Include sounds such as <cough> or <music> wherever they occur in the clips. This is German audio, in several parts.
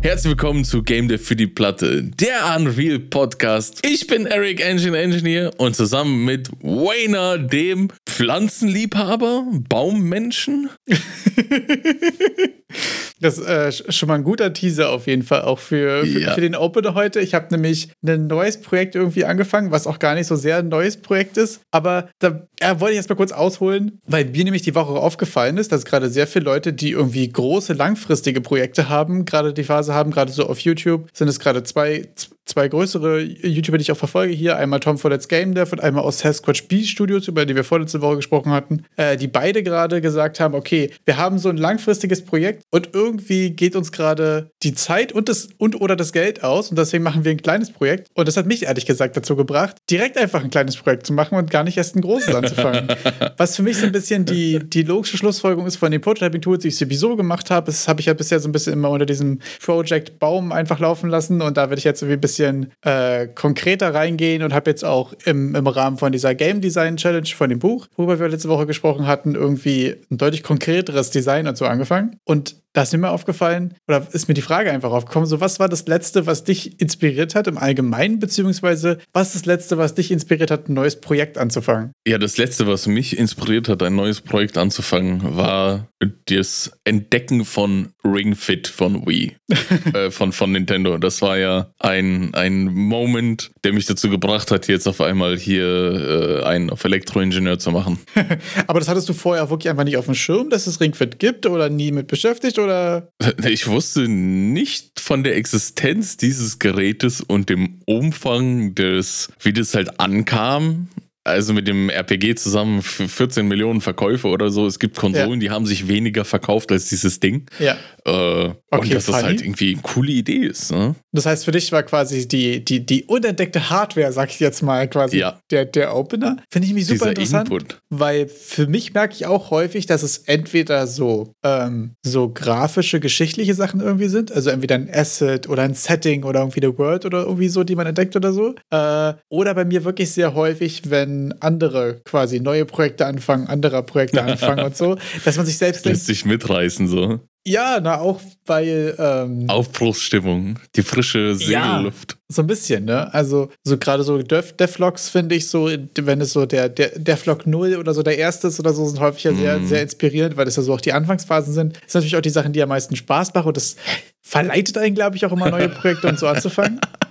Herzlich willkommen zu Game Dev für die Platte, der Unreal Podcast. Ich bin Eric Engine Engineer und zusammen mit Wayner, dem Pflanzenliebhaber, Baummenschen. <laughs> Das ist äh, schon mal ein guter Teaser auf jeden Fall auch für, für, ja. für den Opener heute. Ich habe nämlich ein neues Projekt irgendwie angefangen, was auch gar nicht so sehr ein neues Projekt ist. Aber da ja, wollte ich erst mal kurz ausholen, weil mir nämlich die Woche aufgefallen ist, dass gerade sehr viele Leute, die irgendwie große, langfristige Projekte haben, gerade die Phase haben, gerade so auf YouTube, sind es gerade zwei, zwei größere YouTuber, die ich auch verfolge hier. Einmal Tom for Let's Game Dev und einmal aus Sasquatch B Studios, über die wir vorletzte Woche gesprochen hatten, äh, die beide gerade gesagt haben, okay, wir haben so ein langfristiges Projekt und irgendwie geht uns gerade die Zeit und, das, und oder das Geld aus und deswegen machen wir ein kleines Projekt. Und das hat mich ehrlich gesagt dazu gebracht, direkt einfach ein kleines Projekt zu machen und gar nicht erst ein großes anzufangen. <laughs> Was für mich so ein bisschen die, die logische Schlussfolgerung ist von den Prototyping-Tools, die ich sowieso gemacht habe. Das habe ich ja bisher so ein bisschen immer unter diesem Project Baum einfach laufen lassen und da werde ich jetzt irgendwie ein bisschen bisschen äh, konkreter reingehen und habe jetzt auch im, im Rahmen von dieser Game Design Challenge von dem Buch, worüber wir letzte Woche gesprochen hatten, irgendwie ein deutlich konkreteres Design so angefangen. Und da ist mir aufgefallen, oder ist mir die Frage einfach aufgekommen, so was war das Letzte, was dich inspiriert hat im Allgemeinen, beziehungsweise was ist das Letzte, was dich inspiriert hat, ein neues Projekt anzufangen? Ja, das Letzte, was mich inspiriert hat, ein neues Projekt anzufangen, war das Entdecken von Ring Fit von Wii, <laughs> äh, von, von Nintendo. Das war ja ein, ein Moment, der mich dazu gebracht hat, jetzt auf einmal hier äh, einen auf Elektroingenieur zu machen. <laughs> Aber das hattest du vorher wirklich einfach nicht auf dem Schirm, dass es Ring Fit gibt oder nie mit beschäftigt? Oder? <laughs> Ich wusste nicht von der Existenz dieses Gerätes und dem Umfang des, wie das halt ankam also mit dem RPG zusammen 14 Millionen Verkäufe oder so. Es gibt Konsolen, ja. die haben sich weniger verkauft als dieses Ding. Ja. Äh, okay, und dass funny. das halt irgendwie eine coole Idee ist. Ne? Das heißt, für dich war quasi die, die, die unentdeckte Hardware, sag ich jetzt mal, quasi ja. der, der Opener. Finde ich mich super Dieser interessant. Input. Weil für mich merke ich auch häufig, dass es entweder so, ähm, so grafische, geschichtliche Sachen irgendwie sind. Also entweder ein Asset oder ein Setting oder irgendwie eine World oder irgendwie so, die man entdeckt oder so. Äh, oder bei mir wirklich sehr häufig, wenn andere quasi neue Projekte anfangen, anderer Projekte anfangen und so, <laughs> dass man sich selbst lässt sich mitreißen so. Ja, na auch weil ähm, Aufbruchsstimmung, die frische Segelluft. Ja, so ein bisschen, ne? Also so gerade so Def Devlogs finde ich so, wenn es so der, der Devlog 0 oder so der erste ist oder so, sind häufig ja sehr, mm. sehr inspirierend, weil das ja so auch die Anfangsphasen sind. Das sind natürlich auch die Sachen, die am meisten Spaß machen und das verleitet einen, glaube ich, auch immer neue Projekte und so anzufangen. <laughs>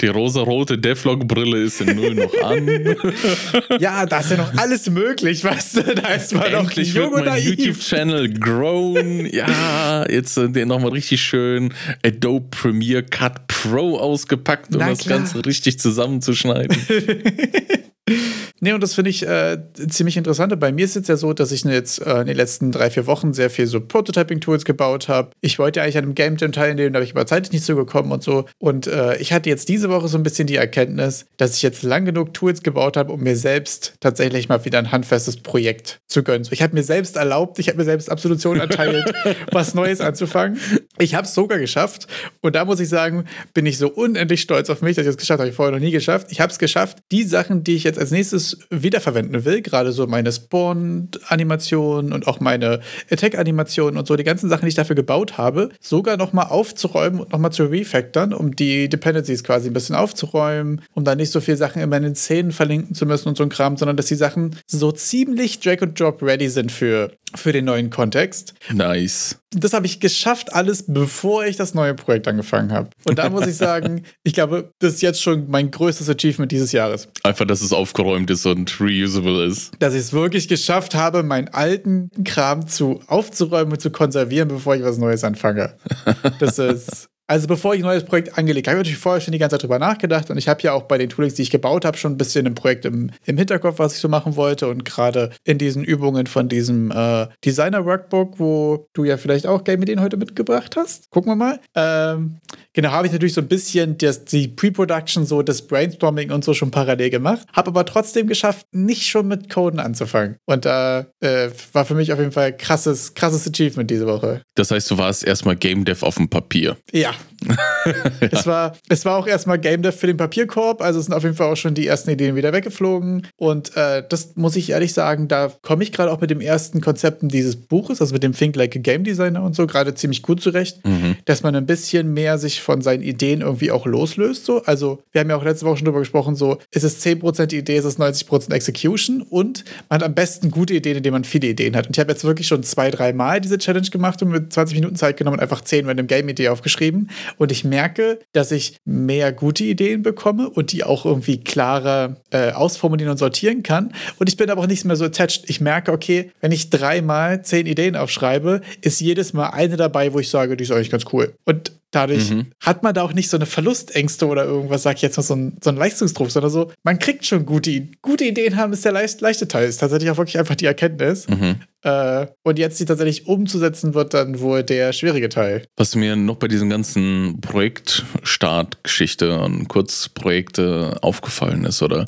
Die rosarote Deflog-Brille ist in Null noch an. <laughs> ja, da ist ja noch alles möglich, weißt du? Da ist man Endlich noch wird mein YouTube-Channel grown. Ja, jetzt äh, nochmal richtig schön Adobe Premiere Cut Pro ausgepackt, um das Ganze richtig zusammenzuschneiden. <laughs> <laughs> Nee, und das finde ich äh, ziemlich interessant. Bei mir ist es jetzt ja so, dass ich jetzt äh, in den letzten drei, vier Wochen sehr viel so Prototyping-Tools gebaut habe. Ich wollte eigentlich an einem Game Jam teilnehmen, da habe ich aber zeitlich nicht zugekommen und so. Und äh, ich hatte jetzt diese Woche so ein bisschen die Erkenntnis, dass ich jetzt lang genug Tools gebaut habe, um mir selbst tatsächlich mal wieder ein handfestes Projekt zu gönnen. So, ich habe mir selbst erlaubt, ich habe mir selbst Absolution erteilt, <laughs> was Neues anzufangen. Ich habe es sogar geschafft. Und da muss ich sagen, bin ich so unendlich stolz auf mich, dass ich es geschafft habe. Ich vorher noch nie geschafft. Ich habe es geschafft, die Sachen, die ich jetzt als nächstes wiederverwenden will, gerade so meine Spawn-Animationen und auch meine Attack-Animationen und so, die ganzen Sachen, die ich dafür gebaut habe, sogar nochmal aufzuräumen und nochmal zu refactoren, um die Dependencies quasi ein bisschen aufzuräumen, um da nicht so viele Sachen immer in den Szenen verlinken zu müssen und so ein Kram, sondern dass die Sachen so ziemlich Drag and Drop ready sind für, für den neuen Kontext. Nice. Das habe ich geschafft, alles bevor ich das neue Projekt angefangen habe. Und da muss ich <laughs> sagen, ich glaube, das ist jetzt schon mein größtes Achievement dieses Jahres. Einfach, dass es aufgeräumt ist und reusable ist. Dass ich es wirklich geschafft habe, meinen alten Kram zu aufzuräumen und zu konservieren, bevor ich was Neues anfange. <laughs> Das ist also bevor ich ein neues Projekt angelegt habe, habe ich natürlich vorher schon die ganze Zeit drüber nachgedacht und ich habe ja auch bei den Toolings, die ich gebaut habe, schon ein bisschen ein Projekt im, im Hinterkopf, was ich so machen wollte und gerade in diesen Übungen von diesem äh, Designer-Workbook, wo du ja vielleicht auch Game-Ideen heute mitgebracht hast. Gucken wir mal. Ähm, genau, habe ich natürlich so ein bisschen das, die Pre-Production, so das Brainstorming und so schon parallel gemacht, habe aber trotzdem geschafft, nicht schon mit Coden anzufangen. Und da äh, war für mich auf jeden Fall krasses, krasses Achievement diese Woche. Das heißt, du warst erstmal Game Dev auf dem Papier. Ja, <laughs> es, war, es war auch erstmal Game Dev für den Papierkorb, also sind auf jeden Fall auch schon die ersten Ideen wieder weggeflogen. Und äh, das muss ich ehrlich sagen, da komme ich gerade auch mit den ersten Konzepten dieses Buches, also mit dem Think Like a Game Designer und so, gerade ziemlich gut zurecht, mhm. dass man ein bisschen mehr sich von seinen Ideen irgendwie auch loslöst. So. Also, wir haben ja auch letzte Woche schon drüber gesprochen, so, ist es 10% Idee, ist es 90% Execution und man hat am besten gute Ideen, indem man viele Ideen hat. Und ich habe jetzt wirklich schon zwei, drei Mal diese Challenge gemacht und mit 20 Minuten Zeit genommen und einfach 10 random Game-Idee aufgeschrieben. Und ich merke, dass ich mehr gute Ideen bekomme und die auch irgendwie klarer äh, ausformulieren und sortieren kann. Und ich bin aber auch nicht mehr so attached. Ich merke, okay, wenn ich dreimal zehn Ideen aufschreibe, ist jedes Mal eine dabei, wo ich sage, die ist eigentlich ganz cool. Und Dadurch mhm. hat man da auch nicht so eine Verlustängste oder irgendwas, sag ich jetzt mal, so ein, so Leistungsdruck, sondern so, man kriegt schon gute, gute Ideen haben, ist der leicht, leichte Teil. Ist tatsächlich auch wirklich einfach die Erkenntnis. Mhm. Äh, und jetzt die tatsächlich umzusetzen wird dann wohl der schwierige Teil. Was mir noch bei diesen ganzen Projektstartgeschichte und Kurzprojekte aufgefallen ist, oder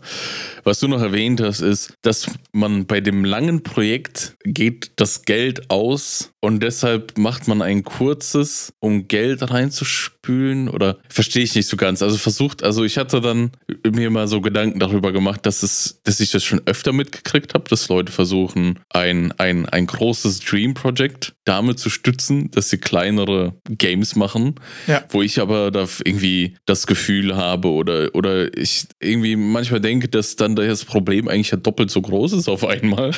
was du noch erwähnt hast, ist, dass man bei dem langen Projekt geht das Geld aus und deshalb macht man ein kurzes, um Geld einzuspielen reinzuspülen oder verstehe ich nicht so ganz. Also versucht, also ich hatte dann mir mal so Gedanken darüber gemacht, dass es, dass ich das schon öfter mitgekriegt habe, dass Leute versuchen, ein, ein, ein großes Dream Project damit zu stützen, dass sie kleinere Games machen, ja. wo ich aber da irgendwie das Gefühl habe oder, oder ich irgendwie manchmal denke, dass dann das Problem eigentlich ja doppelt so groß ist auf einmal.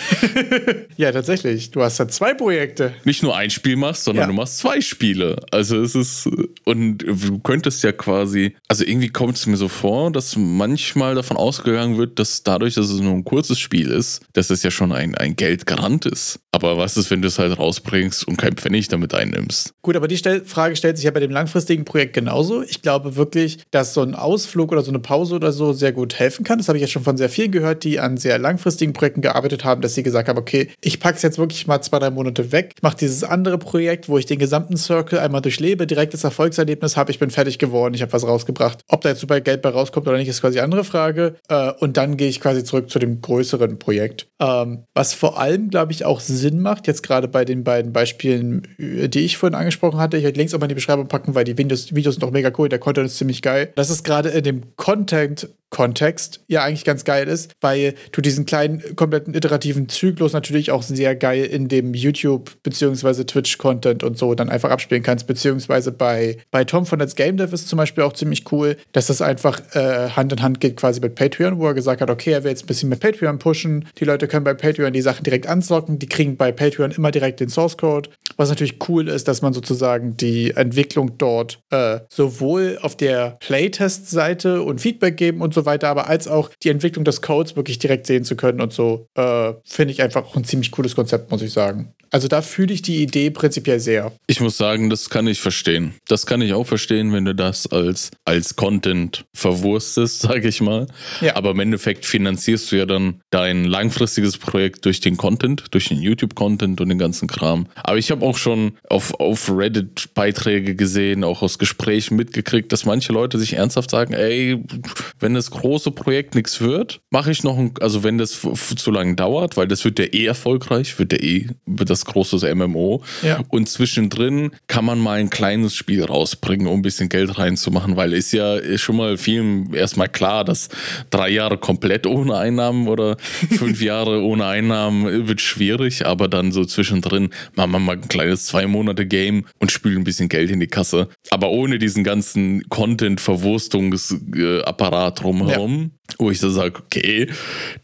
<laughs> ja, tatsächlich. Du hast ja zwei Projekte. Nicht nur ein Spiel machst, sondern ja. du machst zwei Spiele. Also es ist, und du könntest ja quasi, also irgendwie kommt es mir so vor, dass manchmal davon ausgegangen wird, dass dadurch, dass es nur ein kurzes Spiel ist, dass es ja schon ein, ein Geldgarant ist. Aber was ist, wenn du es halt rausbringst und kein Pfennig damit einnimmst? Gut, aber die Stel Frage stellt sich ja bei dem langfristigen Projekt genauso. Ich glaube wirklich, dass so ein Ausflug oder so eine Pause oder so sehr gut helfen kann. Das habe ich ja schon von sehr vielen gehört, die an sehr langfristigen Projekten gearbeitet haben, dass sie gesagt haben, okay, ich packe es jetzt wirklich mal zwei, drei Monate weg, mache dieses andere Projekt, wo ich den gesamten Circle einmal durchlebe, direktes Erfolgserlebnis habe, ich bin fertig geworden, ich habe was rausgebracht. Ob da jetzt super Geld bei rauskommt oder nicht, ist quasi eine andere Frage. Äh, und dann gehe ich quasi zurück zu dem größeren Projekt. Ähm, was vor allem, glaube ich, auch Sinn macht, jetzt gerade bei den beiden Beispielen, äh, die ich vorhin angesprochen hatte. Ich werde Links auch mal in die Beschreibung packen, weil die Videos, Videos sind auch mega cool, der Content ist ziemlich geil. Das ist gerade in dem Content Kontext ja eigentlich ganz geil ist, weil du diesen kleinen, kompletten iterativen Zyklus natürlich auch sehr geil in dem YouTube- bzw. Twitch-Content und so dann einfach abspielen kannst, beziehungsweise bei, bei Tom von Let's Game Dev ist zum Beispiel auch ziemlich cool, dass das einfach äh, Hand in Hand geht quasi mit Patreon, wo er gesagt hat, okay, er will jetzt ein bisschen mit Patreon pushen, die Leute können bei Patreon die Sachen direkt anzocken, die kriegen bei Patreon immer direkt den Source Code, was natürlich cool ist, dass man sozusagen die Entwicklung dort äh, sowohl auf der Playtest-Seite und Feedback geben und so weiter, aber als auch die Entwicklung des Codes wirklich direkt sehen zu können und so, äh, finde ich einfach auch ein ziemlich cooles Konzept, muss ich sagen. Also da fühle ich die Idee prinzipiell sehr. Ich muss sagen, das kann ich verstehen. Das kann ich auch verstehen, wenn du das als, als Content verwurstest, <laughs> sage ich mal. Ja. Aber im Endeffekt finanzierst du ja dann dein langfristiges Projekt durch den Content, durch den YouTube-Content und den ganzen Kram. Aber ich habe auch schon auf, auf Reddit Beiträge gesehen, auch aus Gesprächen mitgekriegt, dass manche Leute sich ernsthaft sagen, ey, wenn das große Projekt nichts wird, mache ich noch ein, also wenn das zu lange dauert, weil das wird ja eh erfolgreich, wird ja eh, wird das großes MMO. Ja. Und zwischendrin kann man mal ein kleines Spiel rausbringen, um ein bisschen Geld reinzumachen, weil ist ja schon mal vielen erstmal klar, dass drei Jahre komplett ohne Einnahmen oder <laughs> fünf Jahre ohne Einnahmen wird schwierig, aber dann so zwischendrin machen wir mal ein kleines zwei Monate Game und spülen ein bisschen Geld in die Kasse. Aber ohne diesen ganzen Content-Verwurstungsapparat drumherum. Ja wo ich so sage, okay,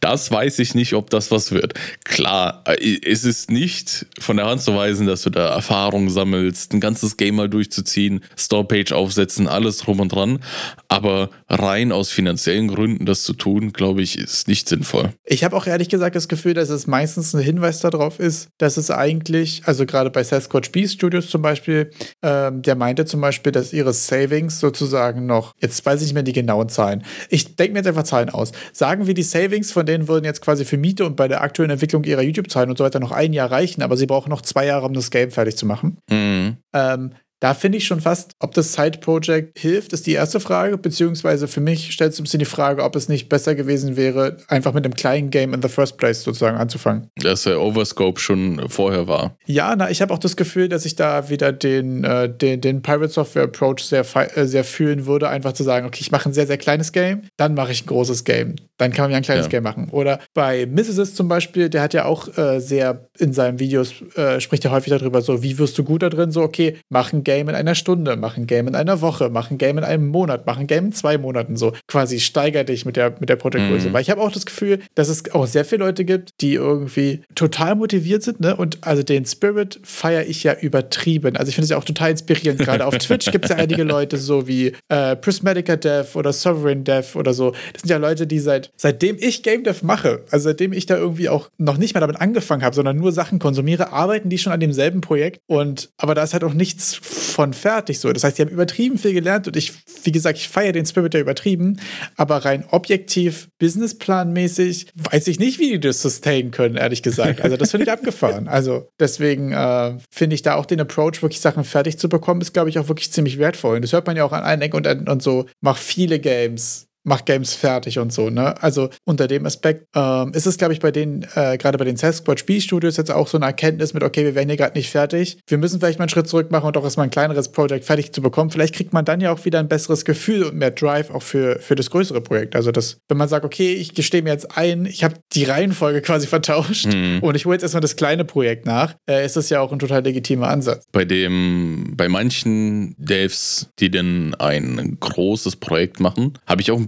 das weiß ich nicht, ob das was wird. Klar, äh, es ist nicht von der Hand zu weisen, dass du da Erfahrung sammelst, ein ganzes Game mal durchzuziehen, Storepage aufsetzen, alles drum und dran. Aber rein aus finanziellen Gründen das zu tun, glaube ich, ist nicht sinnvoll. Ich habe auch ehrlich gesagt das Gefühl, dass es meistens ein Hinweis darauf ist, dass es eigentlich, also gerade bei Sasquatch Beast Studios zum Beispiel, ähm, der meinte zum Beispiel, dass ihre Savings sozusagen noch, jetzt weiß ich nicht mehr die genauen Zahlen. Ich denke mir jetzt einfach Zahlen aus. Sagen wir, die Savings von denen würden jetzt quasi für Miete und bei der aktuellen Entwicklung ihrer YouTube-Zahlen und so weiter noch ein Jahr reichen, aber sie brauchen noch zwei Jahre, um das Game fertig zu machen. Mhm. Ähm, da finde ich schon fast, ob das Side-Project hilft, ist die erste Frage, beziehungsweise für mich stellt es ein bisschen die Frage, ob es nicht besser gewesen wäre, einfach mit einem kleinen Game in the first place sozusagen anzufangen. Dass der Overscope schon vorher war. Ja, na, ich habe auch das Gefühl, dass ich da wieder den, äh, den, den Pirate Software Approach sehr, äh, sehr fühlen würde, einfach zu sagen, okay, ich mache ein sehr, sehr kleines Game, dann mache ich ein großes Game. Dann kann man ja ein kleines ja. Game machen. Oder bei Mrs. zum Beispiel, der hat ja auch äh, sehr in seinen Videos, äh, spricht ja häufig darüber, so, wie wirst du gut da drin? So, okay, mach ein Game in einer Stunde, mach ein Game in einer Woche, mach ein Game in einem Monat, mach ein Game in zwei Monaten. So, quasi steiger dich mit der, mit der Projektgröße. Mhm. Weil ich habe auch das Gefühl, dass es auch sehr viele Leute gibt, die irgendwie total motiviert sind, ne? Und also den Spirit feiere ich ja übertrieben. Also ich finde es ja auch total inspirierend. Gerade auf Twitch <laughs> gibt es ja einige Leute, so wie äh, Prismatica Dev oder Sovereign Dev oder so. Das sind ja Leute, die seit seitdem ich Game Dev mache, also seitdem ich da irgendwie auch noch nicht mal damit angefangen habe, sondern nur Sachen konsumiere, arbeiten die schon an demselben Projekt. Und aber da ist halt auch nichts von fertig so. Das heißt, die haben übertrieben viel gelernt und ich, wie gesagt, ich feiere den Spirit ja übertrieben, aber rein objektiv, businessplanmäßig, weiß ich nicht, wie die das sustain können, ehrlich gesagt. Also das finde ich <laughs> abgefahren. Also deswegen äh, finde ich da auch den Approach, wirklich Sachen fertig zu bekommen, ist, glaube ich, auch wirklich ziemlich wertvoll. Und das hört man ja auch an allen Ecken und und so. Mach viele Games macht Games fertig und so, ne? Also unter dem Aspekt ähm, ist es, glaube ich, bei den, äh, gerade bei den Sasquatch Spielstudios jetzt auch so eine Erkenntnis mit, okay, wir werden hier gerade nicht fertig. Wir müssen vielleicht mal einen Schritt zurück machen und auch erstmal ein kleineres Projekt fertig zu bekommen. Vielleicht kriegt man dann ja auch wieder ein besseres Gefühl und mehr Drive auch für, für das größere Projekt. Also das, wenn man sagt, okay, ich gestehe mir jetzt ein, ich habe die Reihenfolge quasi vertauscht mhm. und ich hole jetzt erstmal das kleine Projekt nach, äh, ist das ja auch ein total legitimer Ansatz. Bei dem, bei manchen Devs, die denn ein großes Projekt machen, habe ich auch ein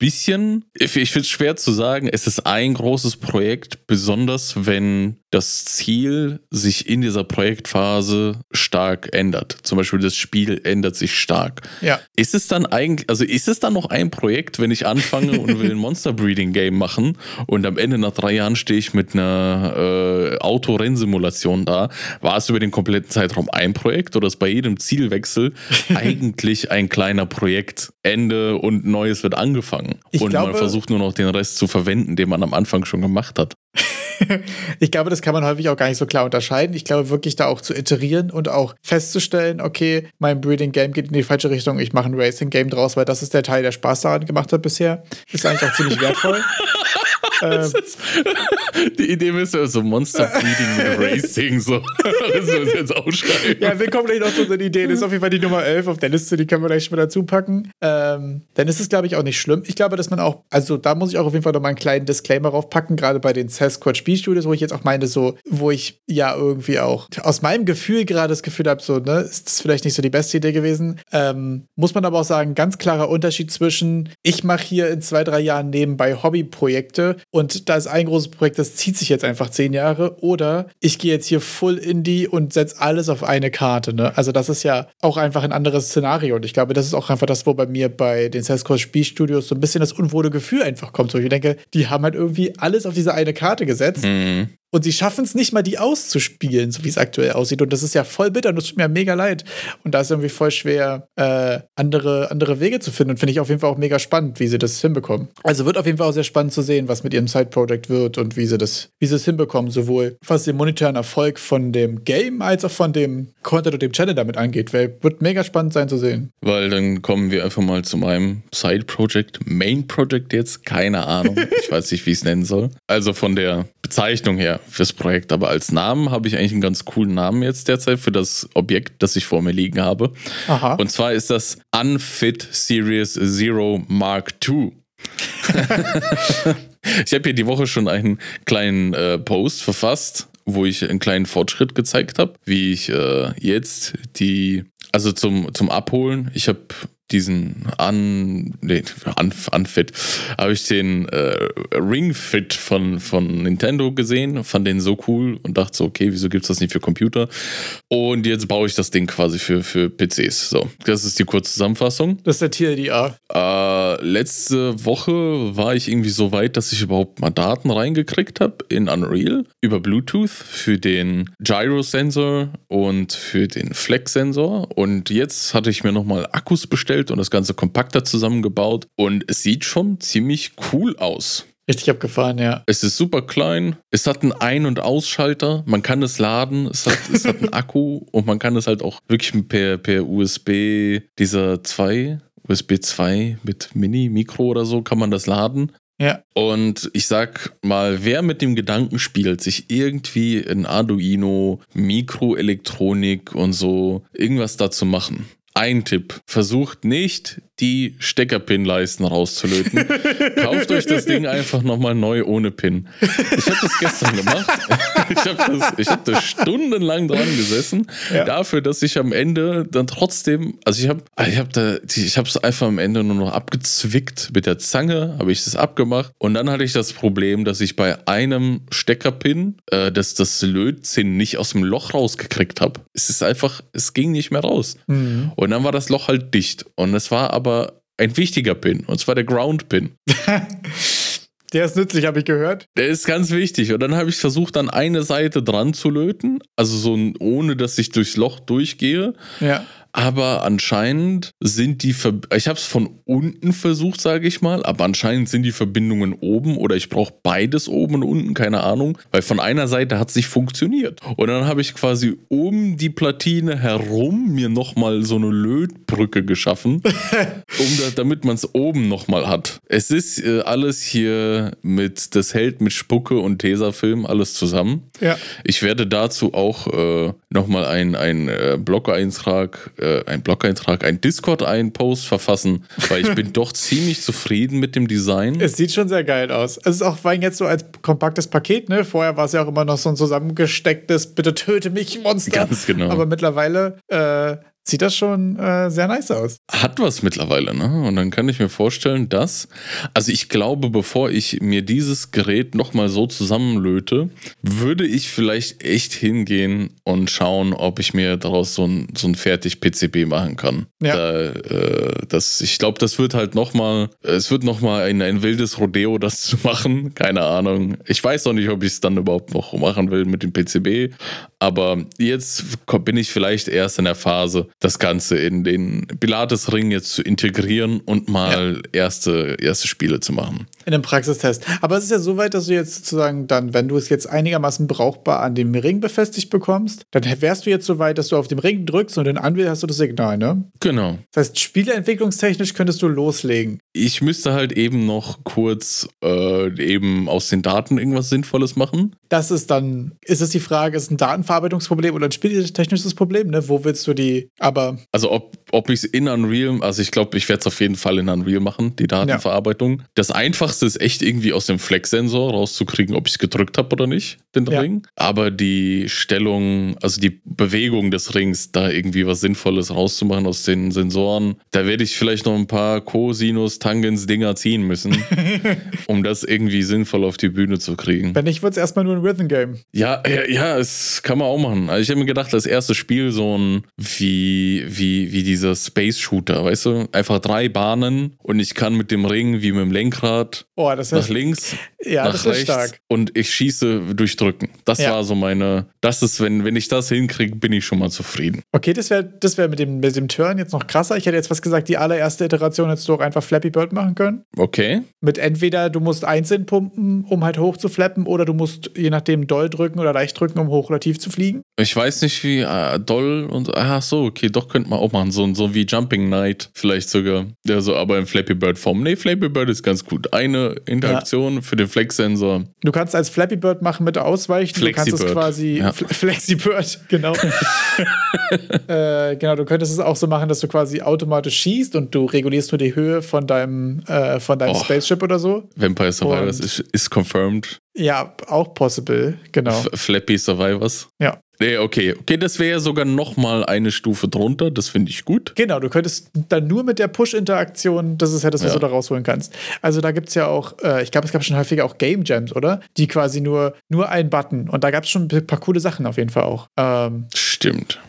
bisschen, ich, ich finde es schwer zu sagen, es ist ein großes Projekt, besonders wenn das Ziel sich in dieser Projektphase stark ändert. Zum Beispiel das Spiel ändert sich stark. Ja. Ist es dann eigentlich, also ist es dann noch ein Projekt, wenn ich anfange und will ein <laughs> Monster Breeding Game machen und am Ende nach drei Jahren stehe ich mit einer äh, Autorennsimulation da? War es über den kompletten Zeitraum ein Projekt oder ist bei jedem Zielwechsel <laughs> eigentlich ein kleiner Projektende und Neues wird angefangen? Ich und glaube, man versucht nur noch den Rest zu verwenden, den man am Anfang schon gemacht hat. <laughs> ich glaube, das kann man häufig auch gar nicht so klar unterscheiden. Ich glaube wirklich da auch zu iterieren und auch festzustellen, okay, mein Breeding Game geht in die falsche Richtung, ich mache ein Racing Game draus, weil das ist der Teil, der Spaß daran gemacht hat bisher. Ist eigentlich auch ziemlich wertvoll. <laughs> ähm, die Idee müsste so Monster Breeding mit Racing, so. <laughs> das müssen wir jetzt aufschreiben. Ja, wir kommen gleich noch zu unseren Ideen. Das ist auf jeden Fall die Nummer 11 auf der Liste, die können wir gleich schon mal dazu packen. Ähm, dann ist es, glaube ich, auch nicht schlimm. Ich glaube, dass man auch, also da muss ich auch auf jeden Fall noch mal einen kleinen Disclaimer draufpacken, gerade bei den Sasquatch Spielstudios, wo ich jetzt auch meine, so, wo ich ja irgendwie auch aus meinem Gefühl gerade das Gefühl habe, so, ne, ist das vielleicht nicht so die beste Idee gewesen. Ähm, muss man aber auch sagen, ganz klarer Unterschied zwischen, ich mache hier in zwei, drei Jahren nebenbei Hobbyprojekte und da ist ein großes Projekt, das zieht sich jetzt einfach zehn Jahre. Oder ich gehe jetzt hier full Indie und setze alles auf eine Karte. Ne? Also das ist ja auch einfach ein anderes Szenario. Und ich glaube, das ist auch einfach das, wo bei mir bei den Salesforce Spielstudios so ein bisschen das unwohle Gefühl einfach kommt. So, ich denke, die haben halt irgendwie alles auf diese eine Karte gesetzt. Mhm. Und sie schaffen es nicht mal, die auszuspielen, so wie es aktuell aussieht. Und das ist ja voll bitter und das tut mir mega leid. Und da ist irgendwie voll schwer, äh, andere, andere Wege zu finden. Und finde ich auf jeden Fall auch mega spannend, wie sie das hinbekommen. Also wird auf jeden Fall auch sehr spannend zu sehen, was mit ihrem Side-Project wird und wie sie das, wie sie es hinbekommen, sowohl was den monetären Erfolg von dem Game als auch von dem Content und dem Channel damit angeht. Weil wird mega spannend sein zu sehen. Weil dann kommen wir einfach mal zu meinem Side-Project, Main-Project jetzt, keine Ahnung. ich weiß nicht, wie ich es nennen soll. Also von der Bezeichnung her fürs Projekt, aber als Namen habe ich eigentlich einen ganz coolen Namen jetzt derzeit für das Objekt, das ich vor mir liegen habe. Aha. Und zwar ist das Unfit Series Zero Mark II. <laughs> ich habe hier die Woche schon einen kleinen äh, Post verfasst, wo ich einen kleinen Fortschritt gezeigt habe, wie ich äh, jetzt die, also zum, zum Abholen, ich habe diesen Un, nee, Un, Unfit, habe ich den äh, Ring Fit von, von Nintendo gesehen, fand den so cool und dachte so, okay, wieso gibt es das nicht für Computer? Und jetzt baue ich das Ding quasi für, für PCs. So, das ist die kurze Zusammenfassung. Das ist der TLDR. Äh, letzte Woche war ich irgendwie so weit, dass ich überhaupt mal Daten reingekriegt habe in Unreal über Bluetooth für den Gyro-Sensor und für den Flex-Sensor. Und jetzt hatte ich mir nochmal Akkus bestellt und das Ganze kompakter zusammengebaut und es sieht schon ziemlich cool aus. Richtig abgefahren, ja. Es ist super klein. Es hat einen Ein- und Ausschalter. Man kann es laden. Es hat, es hat einen Akku <laughs> und man kann es halt auch wirklich per, per USB, dieser 2, USB 2 mit Mini, Mikro oder so, kann man das laden. Ja. Und ich sag mal, wer mit dem Gedanken spielt, sich irgendwie in Arduino, Mikroelektronik und so irgendwas dazu machen. Ein Tipp. Versucht nicht, die Steckerpin-Leisten rauszulöten. <laughs> Kauft euch das Ding einfach nochmal neu ohne Pin. Ich habe das gestern gemacht. <laughs> ich habe das, hab das stundenlang dran gesessen. Ja. Dafür, dass ich am Ende dann trotzdem, also ich habe ich hab da, ich habe es einfach am Ende nur noch abgezwickt mit der Zange, habe ich das abgemacht. Und dann hatte ich das Problem, dass ich bei einem Steckerpin äh, das, das Lötzinn nicht aus dem Loch rausgekriegt habe. Es ist einfach, es ging nicht mehr raus. Mhm. Und dann war das Loch halt dicht. Und es war aber aber ein wichtiger Pin, und zwar der Ground-Pin. <laughs> Der ist nützlich, habe ich gehört. Der ist ganz wichtig. Und dann habe ich versucht, an eine Seite dran zu löten. Also so ohne, dass ich durchs Loch durchgehe. Ja aber anscheinend sind die Ver ich habe es von unten versucht, sage ich mal, aber anscheinend sind die Verbindungen oben oder ich brauche beides oben und unten, keine Ahnung, weil von einer Seite hat es nicht funktioniert. Und dann habe ich quasi um die Platine herum mir nochmal so eine Lötbrücke geschaffen, <laughs> um da, damit man es oben nochmal hat. Es ist äh, alles hier mit, das hält mit Spucke und Tesafilm alles zusammen. Ja. Ich werde dazu auch äh, nochmal einen äh, Blog-Eintrag äh, einen Blog-Eintrag, einen Discord-Ein-Post verfassen, weil ich bin <laughs> doch ziemlich zufrieden mit dem Design. Es sieht schon sehr geil aus. Es ist auch vor allem jetzt so als kompaktes Paket, ne? Vorher war es ja auch immer noch so ein zusammengestecktes, bitte töte mich, Monster. Ganz genau. Aber mittlerweile äh, sieht das schon äh, sehr nice aus. Hat was mittlerweile, ne? Und dann kann ich mir vorstellen, dass, also ich glaube, bevor ich mir dieses Gerät nochmal so zusammenlöte, würde ich vielleicht echt hingehen und schauen, ob ich mir daraus so ein, so ein fertig PCB machen kann. Ja. Da, äh, das, ich glaube, das wird halt nochmal, es wird nochmal ein, ein wildes Rodeo, das zu machen. Keine Ahnung. Ich weiß noch nicht, ob ich es dann überhaupt noch machen will mit dem PCB. Aber jetzt bin ich vielleicht erst in der Phase, das Ganze in den Pilates-Ring jetzt zu integrieren und mal ja. erste, erste Spiele zu machen. In einem Praxistest. Aber es ist ja so weit, dass du jetzt sozusagen dann, wenn du es jetzt einigermaßen brauchbar an dem Ring befestigt bekommst, dann wärst du jetzt so weit, dass du auf dem Ring drückst und in Anwähl hast du das Signal, ne? Genau. Das heißt, spieleentwicklungstechnisch könntest du loslegen. Ich müsste halt eben noch kurz äh, eben aus den Daten irgendwas Sinnvolles machen. Das ist dann, ist es die Frage, ist es ein Datenverarbeitungsproblem oder ein spieltechnisches Problem, ne? Wo willst du die, aber. Also ob, ob ich es in Unreal, also ich glaube, ich werde es auf jeden Fall in Unreal machen, die Datenverarbeitung. Ja. Das einfachste ist echt irgendwie aus dem Flex-Sensor rauszukriegen, ob ich es gedrückt habe oder nicht, den ja. Ring. Aber die Stellung, also die Bewegung des Rings, da irgendwie was Sinnvolles rauszumachen aus den Sensoren, da werde ich vielleicht noch ein paar Cosinus, Tangens, Dinger ziehen müssen, <laughs> um das irgendwie sinnvoll auf die Bühne zu kriegen. Wenn nicht, wird es erstmal nur ein Rhythm Game. Ja, ja, ja, es kann man auch machen. Also ich habe mir gedacht, das erste Spiel so ein wie, wie, wie dieser Space Shooter, weißt du? Einfach drei Bahnen und ich kann mit dem Ring wie mit dem Lenkrad oh, das nach links, ja, nach rechts stark. und ich schieße durch Drücken. Das ja. war so meine, das ist, wenn, wenn ich das hinkriege, bin ich schon mal zufrieden. Okay, das wäre das wär mit, dem, mit dem Turn jetzt noch krasser. Ich hätte jetzt was gesagt, die allererste Iteration hättest du auch einfach Flappy Bird machen können. Okay. Mit entweder du musst einzeln pumpen, um halt hoch zu flappen, oder du musst je nachdem doll drücken oder leicht drücken, um hoch oder tief zu fliegen. Ich weiß nicht, wie äh, doll und ach so, okay, doch könnte man auch machen. So, so wie Jumping Knight vielleicht sogar. Ja, so, aber in Flappy Bird Form. Nee, Flappy Bird ist ganz gut. Eine Interaktion ja. für den Flex-Sensor. Du kannst als Flappy Bird machen mit Ausweichen. Flexi du kannst es quasi. Ja. Flexi Bird, <laughs> genau. <laughs> äh, genau, du könntest es auch so machen, dass du quasi automatisch schießt und du regulierst nur die Höhe von deinem, äh, von deinem oh. Spaceship oder so. Vampire Survivors ist, ist confirmed. Ja, auch possible, genau. F Flappy Survivors. Ja. Nee, okay. Okay, das wäre sogar noch mal eine Stufe drunter. Das finde ich gut. Genau, du könntest dann nur mit der Push-Interaktion, das ist ja das, was ja. du da rausholen kannst. Also da gibt es ja auch, äh, ich glaube, es gab schon häufiger auch Game Jams, oder? Die quasi nur, nur ein Button. Und da gab es schon ein paar coole Sachen auf jeden Fall auch. Ähm, Stimmt. Stimmt.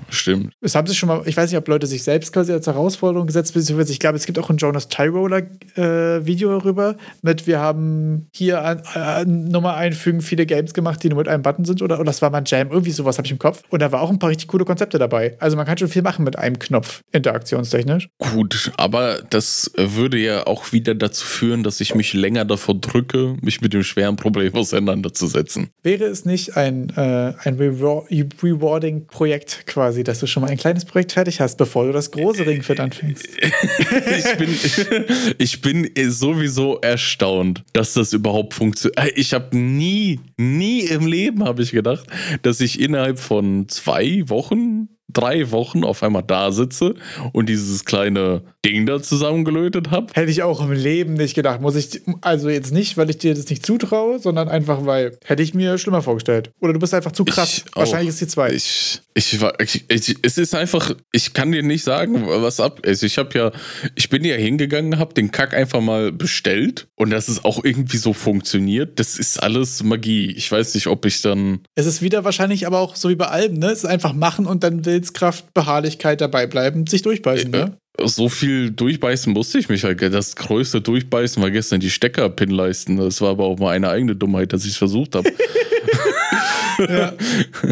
Es haben sich schon mal, ich weiß nicht, ob Leute sich selbst quasi als Herausforderung gesetzt, beziehungsweise ich glaube, es gibt auch ein Jonas Tyroller äh, Video darüber mit, wir haben hier an, an Nummer einfügen viele Games gemacht, die nur mit einem Button sind oder, oder das war mal ein Jam, irgendwie sowas habe ich im Kopf. Und da war auch ein paar richtig coole Konzepte dabei. Also man kann schon viel machen mit einem Knopf, interaktionstechnisch. Gut, aber das würde ja auch wieder dazu führen, dass ich mich länger davor drücke, mich mit dem schweren Problem auseinanderzusetzen. Wäre es nicht ein, äh, ein rewarding Projekt quasi? quasi, dass du schon mal ein kleines Projekt fertig hast, bevor du das große Ringfit anfängst. <laughs> ich, bin, <laughs> ich bin sowieso erstaunt, dass das überhaupt funktioniert. Äh, ich habe nie, nie im Leben, habe ich gedacht, dass ich innerhalb von zwei Wochen drei Wochen auf einmal da sitze und dieses kleine Ding da zusammengelötet habe. Hätte ich auch im Leben nicht gedacht. Muss ich, also jetzt nicht, weil ich dir das nicht zutraue, sondern einfach, weil hätte ich mir schlimmer vorgestellt. Oder du bist einfach zu krass. Ich Wahrscheinlich auch. ist die zwei. Ich, ich, ich, ich, es ist einfach, ich kann dir nicht sagen, was ab ist. Ich habe ja, ich bin ja hingegangen, habe den Kack einfach mal bestellt und dass es auch irgendwie so funktioniert, das ist alles Magie. Ich weiß nicht, ob ich dann. Es ist wieder wahrscheinlich aber auch so wie bei allem, ne? Es ist einfach machen und dann will Willenskraft, Beharrlichkeit dabei bleiben, sich durchbeißen, ne? So viel durchbeißen musste ich mich halt. Das größte Durchbeißen war gestern die Steckerpin-Leisten. Das war aber auch mal eine eigene Dummheit, dass ich es versucht habe. <laughs> ja.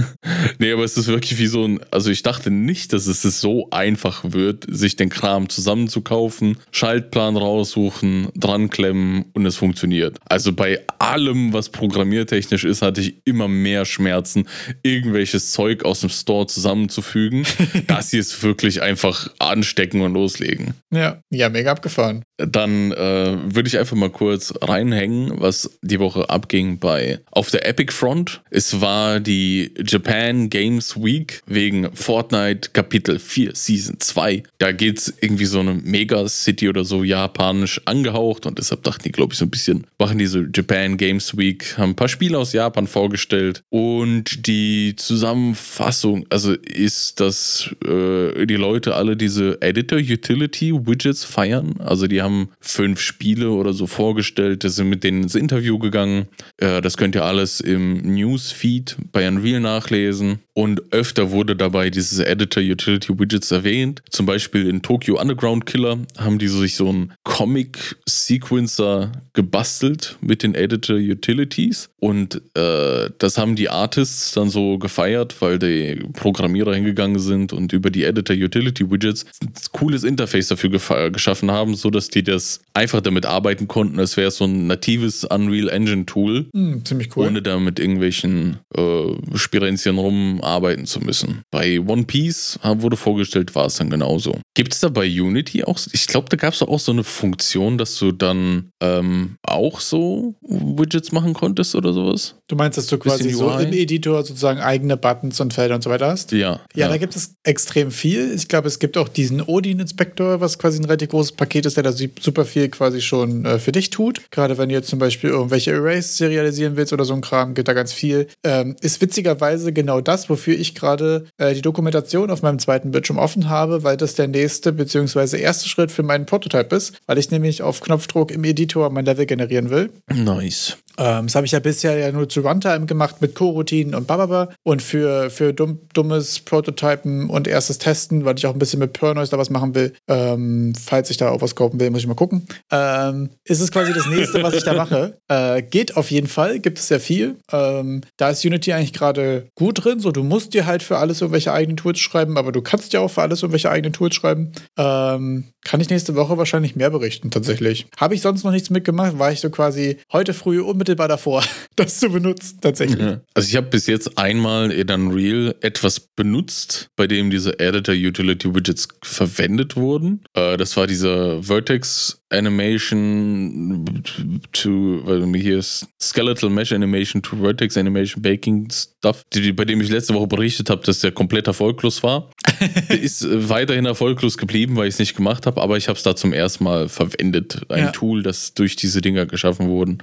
<laughs> nee, aber es ist wirklich wie so ein. Also, ich dachte nicht, dass es so einfach wird, sich den Kram zusammenzukaufen, Schaltplan raussuchen, dran klemmen und es funktioniert. Also, bei allem, was programmiertechnisch ist, hatte ich immer mehr Schmerzen, irgendwelches Zeug aus dem Store zusammenzufügen. <laughs> das hier ist wirklich einfach anstecken und loslegen. Ja, ja, mega abgefahren. Dann äh, würde ich einfach mal kurz reinhängen, was die Woche abging bei auf der Epic Front. Es war die Japan Games Week wegen Fortnite Kapitel 4 Season 2. Da geht es irgendwie so eine Mega-City oder so japanisch angehaucht und deshalb dachten die, glaube ich, so ein bisschen, machen diese Japan Games Week, haben ein paar Spiele aus Japan vorgestellt und die Zusammenfassung, also ist, dass äh, die Leute alle diese Editor Utility Widgets feiern. Also die haben fünf Spiele oder so vorgestellt, das sind mit denen ins Interview gegangen. Äh, das könnt ihr alles im Newsfeed bei Unreal nachlesen. Und öfter wurde dabei dieses Editor Utility Widgets erwähnt. Zum Beispiel in Tokyo Underground Killer haben die sich so einen Comic Sequencer gebastelt mit den Editor Utilities. Und äh, das haben die Artists dann so gefeiert, weil die Programmierer hingegangen sind und über die Editor Utility Widgets ein cooles Interface dafür geschaffen haben, sodass die das einfach damit arbeiten konnten, als wäre es so ein natives Unreal Engine Tool. Mm, ziemlich cool. Ohne da mit irgendwelchen äh, Spirenzien rum arbeiten zu müssen. Bei One Piece wurde vorgestellt, war es dann genauso. Gibt es da bei Unity auch, ich glaube, da gab es auch so eine Funktion, dass du dann ähm, auch so Widgets machen konntest oder sowas? Du meinst, dass du quasi so im Editor sozusagen eigene Buttons und Felder und so weiter hast? Ja. Ja, ja. da gibt es extrem viel. Ich glaube, es gibt auch diesen Odin-Inspektor, was quasi ein relativ großes Paket ist, der da super viel quasi schon äh, für dich tut. Gerade wenn du jetzt zum Beispiel irgendwelche Arrays serialisieren willst oder so ein Kram, geht da ganz viel. Ähm, ist witzigerweise genau das, wofür ich gerade äh, die Dokumentation auf meinem zweiten Bildschirm offen habe, weil das der nächste bzw. erste Schritt für meinen Prototype ist, weil ich nämlich auf Knopfdruck im Editor mein Level generieren will. Nice. Ähm, das habe ich ja bisher ja nur zu Runtime gemacht mit Coroutinen und bababa. Und für, für dumm, dummes Prototypen und erstes Testen, weil ich auch ein bisschen mit Pernoise da was machen will, ähm, falls ich da auch was kaufen will, muss ich mal gucken. Ähm, ist es quasi das nächste, was ich da mache. <laughs> Äh, geht auf jeden Fall, gibt es sehr viel. Ähm, da ist Unity eigentlich gerade gut drin. So, du musst dir halt für alles irgendwelche eigenen Tools schreiben, aber du kannst ja auch für alles irgendwelche eigenen Tools schreiben. Ähm, kann ich nächste Woche wahrscheinlich mehr berichten, tatsächlich. Habe ich sonst noch nichts mitgemacht, war ich so quasi heute früh unmittelbar davor, <laughs> das zu benutzen, tatsächlich. Ja. Also ich habe bis jetzt einmal in Unreal etwas benutzt, bei dem diese Editor Utility Widgets verwendet wurden. Äh, das war dieser Vertex Animation to, weil hier ist Skeletal Mesh Animation to Vertex Animation Baking Stuff, die, bei dem ich letzte Woche berichtet habe, dass der komplett erfolglos war. <laughs> der ist äh, weiterhin erfolglos geblieben, weil ich es nicht gemacht habe, aber ich habe es da zum ersten Mal verwendet. Ein ja. Tool, das durch diese Dinger geschaffen wurden.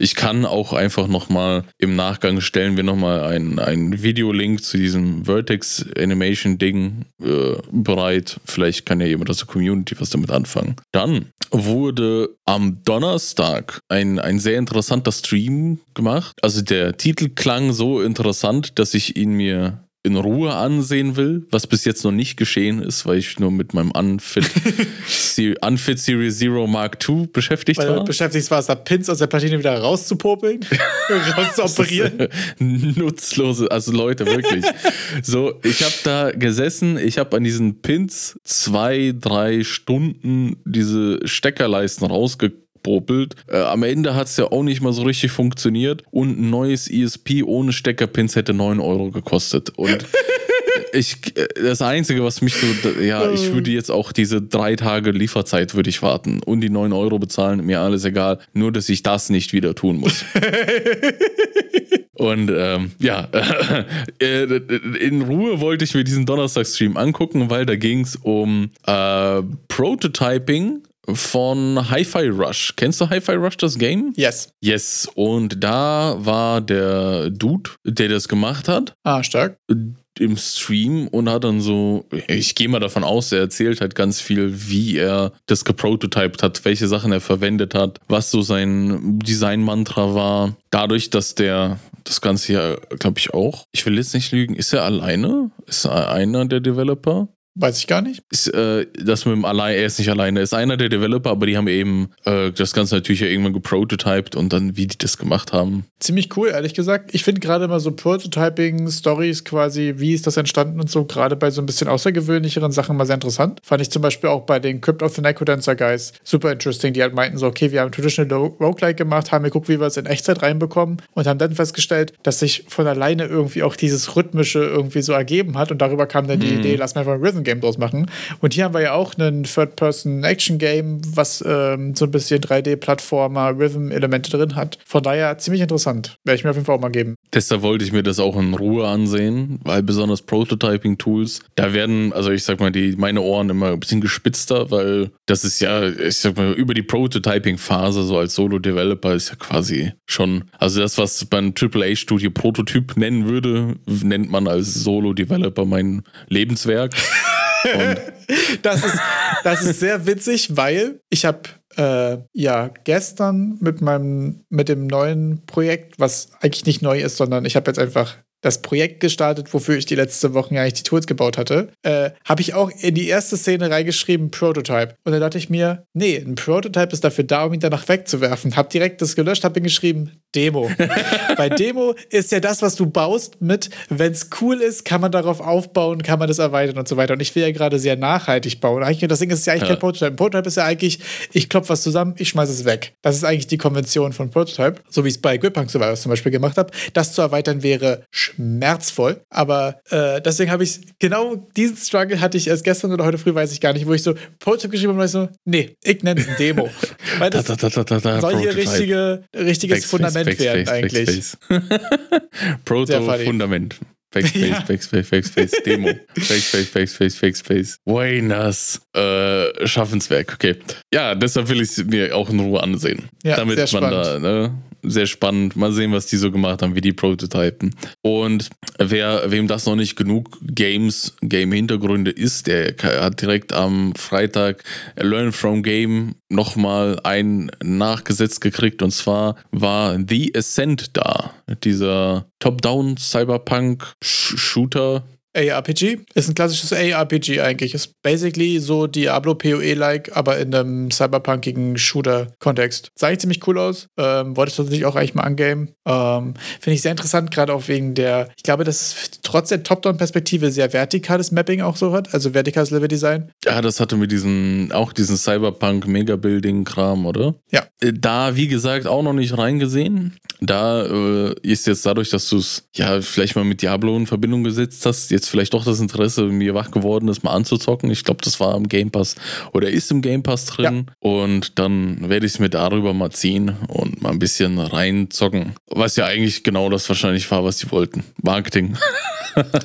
Ich kann auch einfach nochmal im Nachgang stellen wir nochmal einen, einen Videolink zu diesem Vertex Animation Ding äh, bereit. Vielleicht kann ja jemand aus der Community was damit anfangen. Dann wurde am Donnerstag ein, ein sehr interessanter Stream gemacht. Also der Titel klang so interessant, dass ich ihn mir in Ruhe ansehen will, was bis jetzt noch nicht geschehen ist, weil ich nur mit meinem Unfit, <laughs> Unfit Series Zero Mark II beschäftigt weil war. Beschäftigt war es, da Pins aus der Platine wieder rauszupopeln, <laughs> rauszuoperieren. Nutzlose, also Leute, wirklich. <laughs> so, ich habe da gesessen, ich habe an diesen Pins zwei, drei Stunden diese Steckerleisten rausgekommen popelt. Äh, am Ende hat es ja auch nicht mal so richtig funktioniert und ein neues ESP ohne Steckerpins hätte 9 Euro gekostet. Und <laughs> ich, äh, das Einzige, was mich so, ja, ich würde jetzt auch diese drei Tage Lieferzeit würde ich warten und die 9 Euro bezahlen, mir alles egal, nur dass ich das nicht wieder tun muss. <laughs> Und ähm, ja, <laughs> äh, in Ruhe wollte ich mir diesen Donnerstag-Stream angucken, weil da ging es um äh, Prototyping von Hi-Fi Rush. Kennst du Hi-Fi Rush, das Game? Yes. Yes. Und da war der Dude, der das gemacht hat. Ah, stark. Im Stream und hat dann so, ich gehe mal davon aus, er erzählt halt ganz viel, wie er das geprototyped hat, welche Sachen er verwendet hat, was so sein Design-Mantra war. Dadurch, dass der das Ganze ja, glaube ich, auch, ich will jetzt nicht lügen, ist er alleine? Ist er einer der Developer? Weiß ich gar nicht. Ist, äh, das mit dem allein, er ist nicht alleine, er ist einer der Developer, aber die haben eben äh, das Ganze natürlich ja irgendwann geprototyped und dann, wie die das gemacht haben. Ziemlich cool, ehrlich gesagt. Ich finde gerade mal so Prototyping-Stories quasi, wie ist das entstanden und so, gerade bei so ein bisschen außergewöhnlicheren Sachen mal sehr interessant. Fand ich zum Beispiel auch bei den Crypt of the Necrodancer Guys super interesting, die halt meinten so, okay, wir haben Traditional Roguelike gemacht, haben geguckt, wie wir es in Echtzeit reinbekommen und haben dann festgestellt, dass sich von alleine irgendwie auch dieses Rhythmische irgendwie so ergeben hat und darüber kam dann die mhm. Idee, lass mal einfach Rhythm Game draus machen. Und hier haben wir ja auch einen Third-Person-Action-Game, was ähm, so ein bisschen 3D-Plattformer, Rhythm-Elemente drin hat. Von daher ziemlich interessant. Werde ich mir auf jeden Fall auch mal geben. Deshalb wollte ich mir das auch in Ruhe ansehen, weil besonders Prototyping-Tools, da werden, also ich sag mal, die, meine Ohren immer ein bisschen gespitzter, weil das ist ja, ich sag mal, über die Prototyping-Phase, so als Solo-Developer, ist ja quasi schon, also das, was man AAA-Studio Prototyp nennen würde, nennt man als Solo-Developer mein Lebenswerk. Das, ist, das ist sehr witzig, weil ich habe äh, ja gestern mit meinem mit dem neuen Projekt, was eigentlich nicht neu ist, sondern ich habe jetzt einfach das Projekt gestartet, wofür ich die letzten Wochen eigentlich die Tools gebaut hatte, äh, habe ich auch in die erste Szene reingeschrieben Prototype. Und dann dachte ich mir, nee, ein Prototype ist dafür da, um ihn danach wegzuwerfen. Hab direkt das gelöscht, hab ihn geschrieben Demo. <laughs> Bei Demo ist ja das, was du baust mit, wenn es cool ist, kann man darauf aufbauen, kann man das erweitern und so weiter. Und ich will ja gerade sehr nachhaltig bauen. Eigentlich, das Ding ist ja eigentlich ja. kein Prototype. Ein Prototype ist ja eigentlich, ich klopfe was zusammen, ich schmeiße es weg. Das ist eigentlich die Konvention von Prototype, so wie ich es bei Grip Survivors zum Beispiel gemacht habe. Das zu erweitern wäre schmerzvoll. Aber äh, deswegen habe ich genau diesen Struggle hatte ich erst gestern oder heute früh, weiß ich gar nicht, wo ich so Prototype geschrieben habe und ich so, nee, ich nenne es ein Demo. <laughs> Weil das da, da, da, soll hier richtige, richtiges Fundament Fundament werden eigentlich. <laughs> Proto-Fundament. Backspace, ja. Backspace, Backspace, Demo. <laughs> Backspace, Backspace, Backspace. Buenas. Äh, Schaffenswerk, okay. Ja, deshalb will ich es mir auch in Ruhe ansehen. Ja, damit man da, ne, sehr spannend. Mal sehen, was die so gemacht haben, wie die Prototypen. Und wer, wem das noch nicht genug Games, Game-Hintergründe ist, der hat direkt am Freitag Learn from Game nochmal ein nachgesetzt gekriegt. Und zwar war The Ascent da. Dieser Top-Down Cyberpunk-Shooter ARPG. Ist ein klassisches ARPG eigentlich. Ist basically so Diablo PoE-like, aber in einem cyberpunkigen Shooter-Kontext. Sah ich ziemlich cool aus. Ähm, wollte ich tatsächlich auch eigentlich mal angame. Ähm, Finde ich sehr interessant, gerade auch wegen der, ich glaube, dass es trotz der Top-Down-Perspektive sehr vertikales Mapping auch so hat, also vertikales Level-Design. Ja, das hatte mit diesem, auch diesen Cyberpunk-Mega-Building-Kram, oder? Ja. Äh, da, wie gesagt, auch noch nicht reingesehen. Da äh, ist jetzt dadurch, dass du es ja vielleicht mal mit Diablo in Verbindung gesetzt hast, jetzt vielleicht doch das Interesse mir wach geworden ist, mal anzuzocken. Ich glaube, das war im Game Pass oder ist im Game Pass drin. Ja. Und dann werde ich es mir darüber mal ziehen und mal ein bisschen reinzocken. Was ja eigentlich genau das wahrscheinlich war, was die wollten. Marketing. <laughs>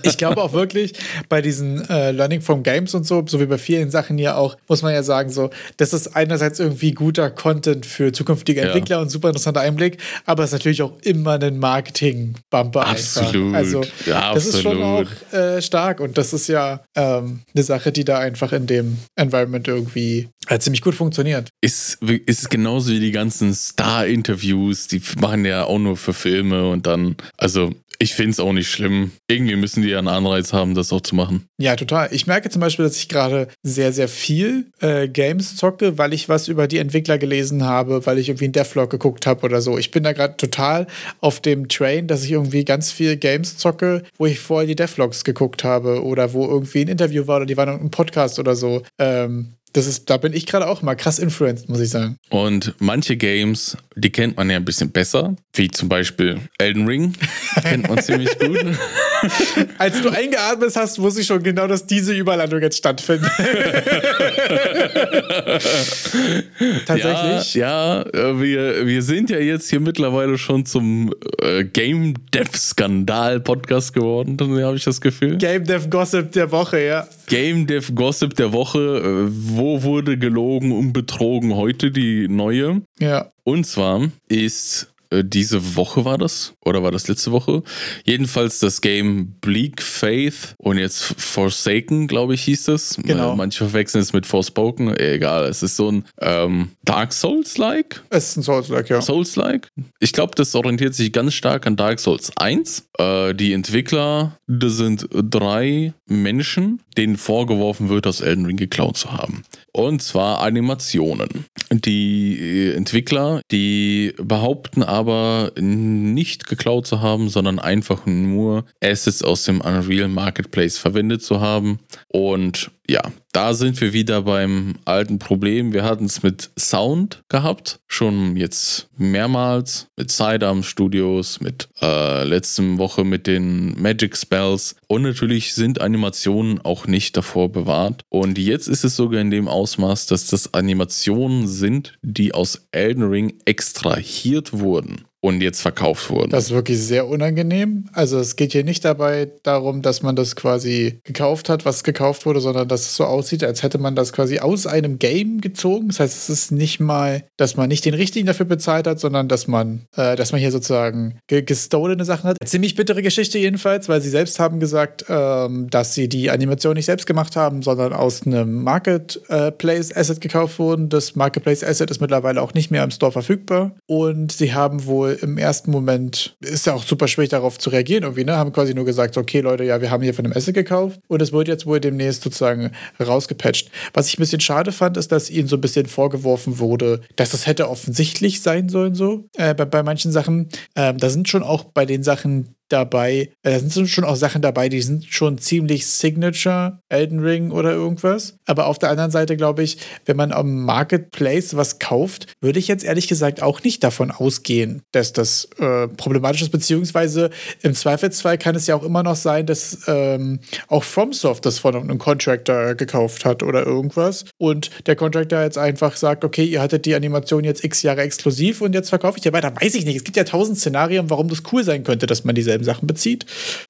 ich glaube auch wirklich, bei diesen äh, Learning from Games und so, so wie bei vielen Sachen ja auch, muss man ja sagen, so, das ist einerseits irgendwie guter Content für zukünftige Entwickler ja. und super interessanter Einblick, aber es ist natürlich auch immer ein Marketing-Bumper. Absolut. Einfach. Also, ja, das absolut. ist schon auch äh, stark und das ist ja ähm, eine Sache, die da einfach in dem Environment irgendwie äh, ziemlich gut funktioniert. Ist, ist genauso wie die ganzen Star-Interviews, die machen ja auch nur für Filme und dann, also Ich finde es auch nicht schlimm. Irgendwie müssen die ja einen Anreiz haben, das auch zu machen. Ja, total. Ich merke zum Beispiel, dass ich gerade sehr, sehr viel äh, Games zocke, weil ich was über die Entwickler gelesen habe, weil ich irgendwie einen Devlog geguckt habe oder so. Ich bin da gerade total auf dem Train, dass ich irgendwie ganz viel Games zocke, wo ich vorher die Devlogs geguckt habe oder wo irgendwie ein Interview war oder die waren im Podcast oder so. Ähm, das ist, da bin ich gerade auch mal krass influenced, muss ich sagen. Und manche Games, die kennt man ja ein bisschen besser, wie zum Beispiel Elden Ring. <laughs> kennt man ziemlich gut. Als du eingeatmet hast, wusste ich schon genau, dass diese Überlandung jetzt stattfindet. <laughs> Tatsächlich? Ja, ja, wir, wir sind ja jetzt hier mittlerweile schon zum äh, Game Dev Skandal Podcast geworden, habe ich das Gefühl. Game Dev Gossip der Woche, ja. Game Dev Gossip der Woche. Äh, wo wurde gelogen und betrogen heute die neue? Ja. Und zwar ist diese Woche war das oder war das letzte Woche? Jedenfalls das Game Bleak Faith und jetzt Forsaken, glaube ich, hieß das. Genau. Manche verwechseln es mit Forspoken. Egal, es ist so ein ähm, Dark Souls-like. Es ist ein Souls-like, ja. Souls-like. Ich glaube, das orientiert sich ganz stark an Dark Souls 1. Äh, die Entwickler, das sind drei Menschen, denen vorgeworfen wird, das Elden Ring geklaut zu haben. Und zwar Animationen. Die äh, Entwickler, die behaupten aber nicht geklaut zu haben, sondern einfach nur Assets aus dem Unreal Marketplace verwendet zu haben. Und ja, da sind wir wieder beim alten Problem. Wir hatten es mit Sound gehabt, schon jetzt mehrmals, mit Sidearm Studios, mit äh, letzten Woche mit den Magic Spells und natürlich sind Animationen auch nicht davor bewahrt. Und jetzt ist es sogar in dem Ausmaß, dass das Animationen sind, die aus Elden Ring extrahiert wurden und jetzt verkauft wurden. Das ist wirklich sehr unangenehm. Also es geht hier nicht dabei darum, dass man das quasi gekauft hat, was gekauft wurde, sondern dass es so aussieht, als hätte man das quasi aus einem Game gezogen. Das heißt, es ist nicht mal, dass man nicht den richtigen dafür bezahlt hat, sondern dass man, äh, dass man hier sozusagen ge gestolene Sachen hat. Ziemlich bittere Geschichte jedenfalls, weil sie selbst haben gesagt, ähm, dass sie die Animation nicht selbst gemacht haben, sondern aus einem Marketplace Asset gekauft wurden. Das Marketplace Asset ist mittlerweile auch nicht mehr im Store verfügbar und sie haben wohl im ersten Moment ist ja auch super schwierig darauf zu reagieren irgendwie, ne? Haben quasi nur gesagt, okay Leute, ja, wir haben hier von dem Asset gekauft und es wird jetzt wohl demnächst sozusagen rausgepatcht. Was ich ein bisschen schade fand, ist, dass ihnen so ein bisschen vorgeworfen wurde, dass das hätte offensichtlich sein sollen so äh, bei, bei manchen Sachen. Ähm, da sind schon auch bei den Sachen dabei. Da sind schon auch Sachen dabei, die sind schon ziemlich Signature, Elden Ring oder irgendwas. Aber auf der anderen Seite glaube ich, wenn man am Marketplace was kauft, würde ich jetzt ehrlich gesagt auch nicht davon ausgehen, dass das äh, problematisch ist. Beziehungsweise im Zweifelsfall kann es ja auch immer noch sein, dass ähm, auch FromSoft das von einem Contractor gekauft hat oder irgendwas. Und der Contractor jetzt einfach sagt, okay, ihr hattet die Animation jetzt x Jahre exklusiv und jetzt verkaufe ich ja weiter. Weiß ich nicht. Es gibt ja tausend Szenarien, warum das cool sein könnte, dass man dieselben dieselben Sachen bezieht.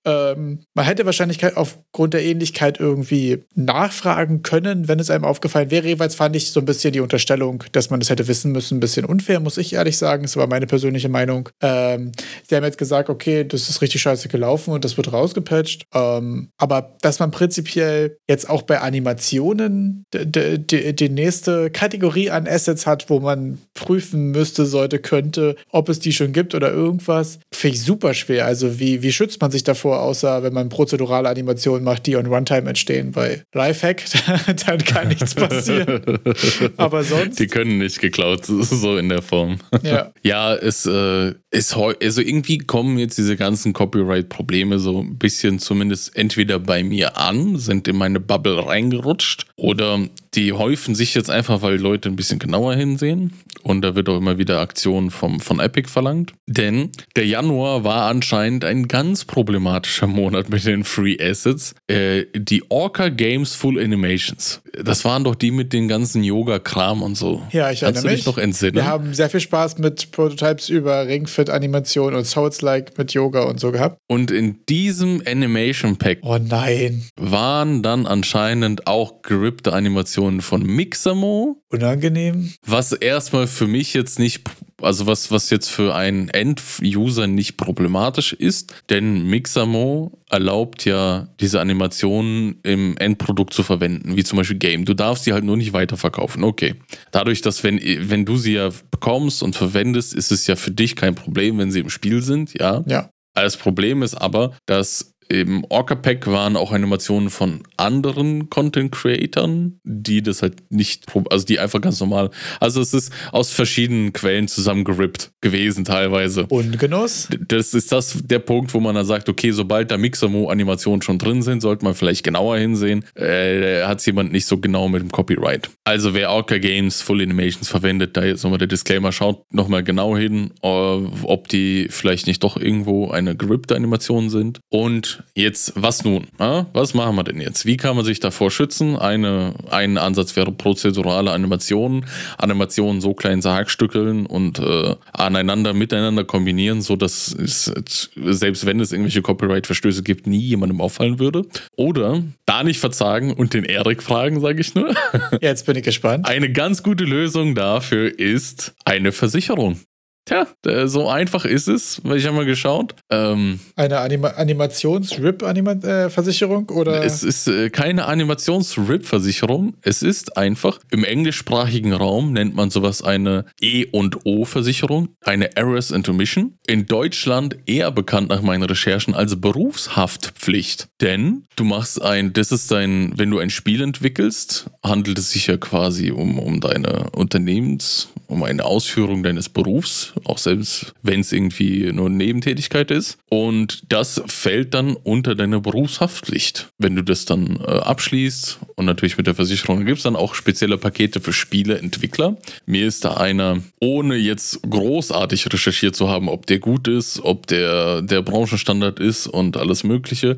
Ähm, man hätte wahrscheinlich aufgrund der Ähnlichkeit irgendwie nachfragen können, wenn es einem aufgefallen wäre. Jeweils fand ich so ein bisschen die Unterstellung, dass man das hätte wissen müssen, ein bisschen unfair, muss ich ehrlich sagen. Das war meine persönliche Meinung. Ähm, sie haben jetzt gesagt, okay, das ist richtig scheiße gelaufen und das wird rausgepatcht. Ähm, aber dass man prinzipiell jetzt auch bei Animationen die nächste Kategorie an Assets hat, wo man prüfen müsste, sollte, könnte, ob es die schon gibt oder irgendwas, finde ich super schwer. Also wie, wie schützt man sich davor, außer wenn man prozedurale Animationen macht, die on Runtime entstehen? Bei Lifehack, <laughs> dann kann nichts passieren. <laughs> Aber sonst. Die können nicht geklaut, so in der Form. Ja, <laughs> ja es äh, ist also irgendwie kommen jetzt diese ganzen Copyright-Probleme so ein bisschen zumindest entweder bei mir an, sind in meine Bubble reingerutscht oder die häufen sich jetzt einfach, weil Leute ein bisschen genauer hinsehen. Und da wird auch immer wieder Aktionen vom, von Epic verlangt. Denn der Januar war anscheinend ein ganz problematischer Monat mit den Free Assets. Äh, die Orca Games Full Animations. Das waren doch die mit den ganzen Yoga-Kram und so. Ja, ich erinnere Kannst du dich noch entsinnen? Wir haben sehr viel Spaß mit Prototypes über Ringfit-Animation und Souls-like mit Yoga und so gehabt. Und in diesem Animation Pack oh nein. waren dann anscheinend auch gerippte Animationen von Mixamo. Unangenehm. Was erstmal für mich jetzt nicht also was, was jetzt für einen End-User nicht problematisch ist, denn Mixamo erlaubt ja diese Animationen im Endprodukt zu verwenden, wie zum Beispiel Game. Du darfst sie halt nur nicht weiterverkaufen. Okay. Dadurch, dass wenn, wenn du sie ja bekommst und verwendest, ist es ja für dich kein Problem, wenn sie im Spiel sind, ja. Ja. Das Problem ist aber, dass im Orca Pack waren auch Animationen von anderen Content Creatern, die das halt nicht, also die einfach ganz normal, also es ist aus verschiedenen Quellen zusammengerippt gewesen teilweise. Und Genuss? Das ist das der Punkt, wo man dann sagt, okay, sobald da Mixamo-Animationen schon drin sind, sollte man vielleicht genauer hinsehen. Äh, hat es jemand nicht so genau mit dem Copyright. Also wer Orca Games Full Animations verwendet, da jetzt nochmal der Disclaimer, schaut nochmal genau hin, äh, ob die vielleicht nicht doch irgendwo eine gerippte Animation sind. Und Jetzt, was nun? Ja, was machen wir denn jetzt? Wie kann man sich davor schützen? Eine, ein Ansatz wäre prozedurale Animationen. Animationen so klein zerhackstückeln und äh, aneinander, miteinander kombinieren, sodass es, selbst wenn es irgendwelche Copyright-Verstöße gibt, nie jemandem auffallen würde. Oder da nicht verzagen und den Erik fragen, sage ich nur. Jetzt bin ich gespannt. Eine ganz gute Lösung dafür ist eine Versicherung. Tja, so einfach ist es, weil ich habe mal geschaut. Ähm, Eine Anima Animations-RIP-Versicherung -Anima oder? Es ist äh, keine Animations-RIP-Versicherung. Es ist einfach, im englischsprachigen Raum nennt man sowas eine E- und O-Versicherung, eine Errors Intermission. In Deutschland eher bekannt nach meinen Recherchen als Berufshaftpflicht. Denn du machst ein, das ist dein, wenn du ein Spiel entwickelst, handelt es sich ja quasi um, um deine Unternehmens, um eine Ausführung deines Berufs auch selbst wenn es irgendwie nur Nebentätigkeit ist. Und das fällt dann unter deine Berufshaftpflicht. Wenn du das dann äh, abschließt und natürlich mit der Versicherung gibt es dann auch spezielle Pakete für Spieleentwickler. Mir ist da einer, ohne jetzt großartig recherchiert zu haben, ob der gut ist, ob der der Branchenstandard ist und alles Mögliche.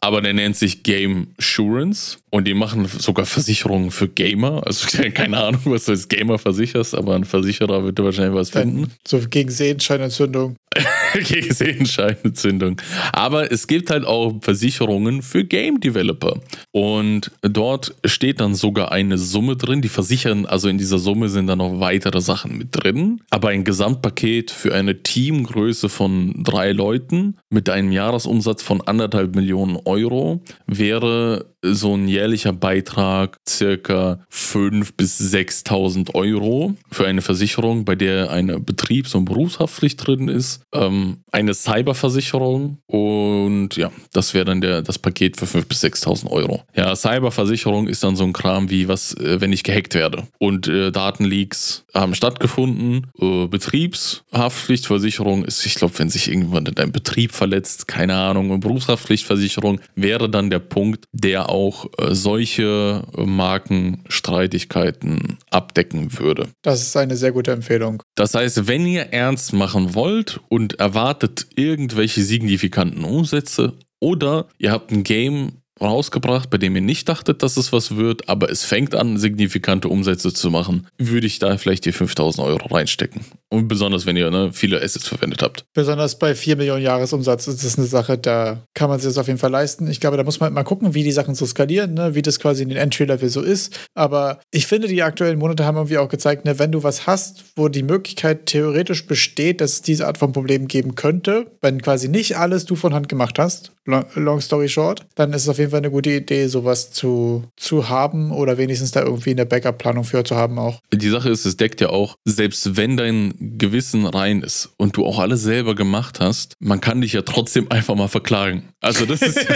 Aber der nennt sich Game Assurance und die machen sogar Versicherungen für Gamer. Also <laughs> keine Ahnung, was du als Gamer versicherst, aber ein Versicherer wird wahrscheinlich was finden. So gegen Sehenscheinentzündung. <laughs> <laughs> gegen Sehenscheinentzündung. Aber es gibt halt auch Versicherungen für Game Developer. Und dort steht dann sogar eine Summe drin. Die versichern, also in dieser Summe sind dann noch weitere Sachen mit drin. Aber ein Gesamtpaket für eine Teamgröße von drei Leuten mit einem Jahresumsatz von anderthalb Millionen Euro wäre so ein jährlicher Beitrag circa 5.000 bis 6.000 Euro für eine Versicherung, bei der eine Betriebs- und Berufshaftpflicht drin ist, ähm, eine Cyberversicherung und ja, das wäre dann der, das Paket für 5.000 bis 6.000 Euro. Ja, Cyberversicherung ist dann so ein Kram wie, was, äh, wenn ich gehackt werde und äh, Datenleaks haben stattgefunden, äh, Betriebshaftpflichtversicherung ist, ich glaube, wenn sich irgendwann dein Betrieb verletzt, keine Ahnung, und Berufshaftpflichtversicherung wäre dann der Punkt, der auch äh, solche Markenstreitigkeiten abdecken würde. Das ist eine sehr gute Empfehlung. Das heißt, wenn ihr ernst machen wollt und erwartet irgendwelche signifikanten Umsätze oder ihr habt ein Game rausgebracht, bei dem ihr nicht dachtet, dass es was wird, aber es fängt an, signifikante Umsätze zu machen, würde ich da vielleicht die 5000 Euro reinstecken. Und besonders, wenn ihr ne, viele Assets verwendet habt. Besonders bei 4 Millionen Jahresumsatz ist das eine Sache, da kann man sich das auf jeden Fall leisten. Ich glaube, da muss man mal gucken, wie die Sachen so skalieren, ne, wie das quasi in den Entry-Level so ist. Aber ich finde, die aktuellen Monate haben irgendwie auch gezeigt, ne, wenn du was hast, wo die Möglichkeit theoretisch besteht, dass es diese Art von Problem geben könnte, wenn quasi nicht alles du von Hand gemacht hast, long story short, dann ist es auf jeden Fall eine gute Idee, sowas zu, zu haben oder wenigstens da irgendwie eine Backup-Planung für zu haben auch. Die Sache ist, es deckt ja auch, selbst wenn dein Gewissen rein ist und du auch alles selber gemacht hast, man kann dich ja trotzdem <laughs> einfach mal verklagen. Also das ist, <laughs>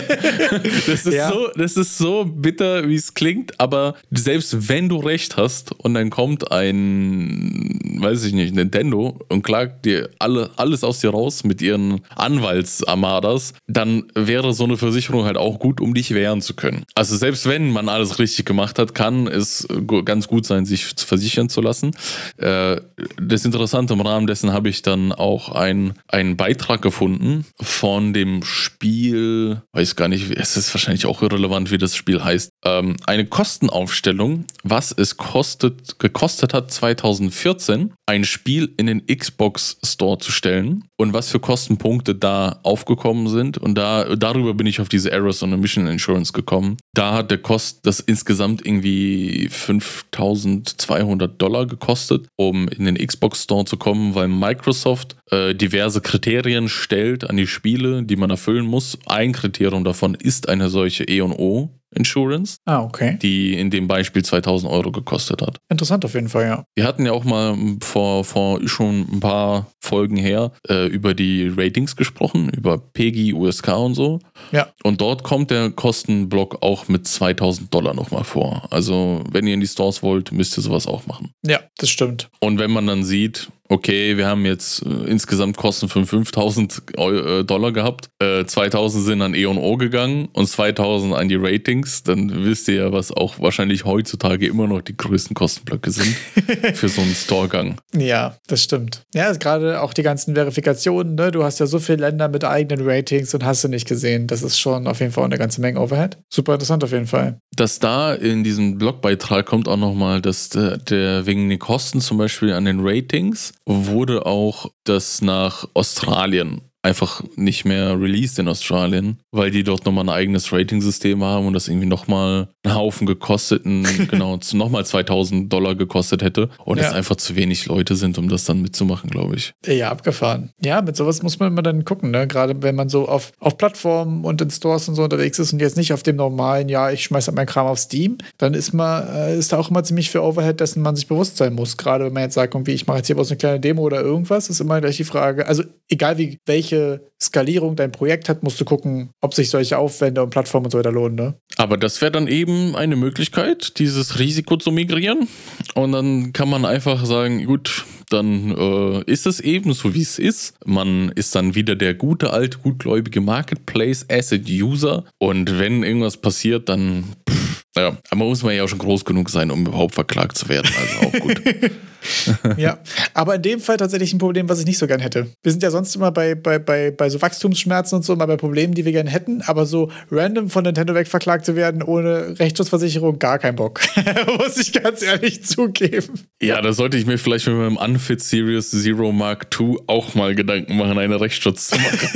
das ist, ja. so, das ist so bitter, wie es klingt, aber selbst wenn du recht hast und dann kommt ein, weiß ich nicht, Nintendo und klagt dir alle, alles aus dir raus mit ihren Anwaltsarmadas, dann wäre so eine Versicherung halt auch gut, um dich wehren zu können. Also selbst wenn man alles richtig gemacht hat, kann es ganz gut sein, sich versichern zu lassen. Äh, das Interessante im Rahmen dessen habe ich dann auch ein, einen Beitrag gefunden von dem Spiel, weiß gar nicht, es ist wahrscheinlich auch irrelevant, wie das Spiel heißt, ähm, eine Kostenaufstellung, was es kostet, gekostet hat 2014, ein Spiel in den Xbox Store zu stellen und was für Kostenpunkte da aufgekommen sind. Und da, darüber bin ich auf diese Errors on Mission Insurance gekommen. Da hat der Kost das insgesamt irgendwie 5200 Dollar gekostet, um in den Xbox Store zu kommen, weil Microsoft äh, diverse Kriterien stellt an die Spiele, die man erfüllen muss. Ein Kriterium davon ist eine solche E&O Insurance. Ah, okay. Die in dem Beispiel 2000 Euro gekostet hat. Interessant auf jeden Fall, ja. Wir hatten ja auch mal vor, vor schon ein paar Folgen her äh, über die Ratings gesprochen, über PEGI, USK und so. Ja. Und dort kommt der Kostenblock auch mit 2000 Dollar nochmal vor. Also, wenn ihr in die Stores wollt, müsst ihr sowas auch machen. Ja, das stimmt. Und wenn man dann sieht, okay, wir haben jetzt äh, insgesamt Kosten von 5000 äh, Dollar gehabt, äh, 2000 sind an E&O gegangen und 2000 an die Ratings, dann wisst ihr ja, was auch wahrscheinlich heutzutage immer noch die größten Kostenblöcke sind <laughs> für so einen Storegang. Ja, das stimmt. Ja, gerade auch die ganzen Verifikationen, ne? du hast ja so viele Länder mit eigenen Ratings und hast du nicht gesehen. Das ist schon auf jeden Fall eine ganze Menge Overhead. Super interessant auf jeden Fall. Dass da in diesem Blogbeitrag kommt auch nochmal, dass der, der wegen den Kosten zum Beispiel an den Ratings wurde auch das nach Australien einfach nicht mehr released in Australien, weil die dort nochmal ein eigenes Rating-System haben und das irgendwie nochmal einen Haufen gekosteten, <laughs> genau, nochmal 2000 Dollar gekostet hätte und ja. es einfach zu wenig Leute sind, um das dann mitzumachen, glaube ich. Ja, abgefahren. Ja, mit sowas muss man immer dann gucken, ne? Gerade wenn man so auf, auf Plattformen und in Stores und so unterwegs ist und jetzt nicht auf dem normalen, ja, ich schmeiße halt meinen Kram auf Steam, dann ist man, äh, ist da auch immer ziemlich viel Overhead, dessen man sich bewusst sein muss. Gerade wenn man jetzt sagt, irgendwie, ich mache jetzt hier bloß eine kleine Demo oder irgendwas, ist immer gleich die Frage, also egal wie, welche welche Skalierung dein Projekt hat, musst du gucken, ob sich solche Aufwände und Plattformen und so weiter lohnen. Ne? Aber das wäre dann eben eine Möglichkeit, dieses Risiko zu migrieren. Und dann kann man einfach sagen, gut, dann äh, ist es eben so, wie es ist. Man ist dann wieder der gute, alte, gutgläubige Marketplace Asset User. Und wenn irgendwas passiert, dann, pff, ja, aber muss man ja auch schon groß genug sein, um überhaupt verklagt zu werden. Also auch gut. <laughs> ja, aber in dem Fall tatsächlich ein Problem, was ich nicht so gern hätte. Wir sind ja sonst immer bei, bei, bei, bei so Wachstumsschmerzen und so, mal bei Problemen, die wir gern hätten, aber so random von Nintendo wegverklagt zu werden, ohne Rechtsschutzversicherung, gar kein Bock. <laughs> Muss ich ganz ehrlich zugeben. Ja, da sollte ich mir vielleicht mit meinem Unfit Series Zero Mark II auch mal Gedanken machen, einen Rechtsschutz zu machen.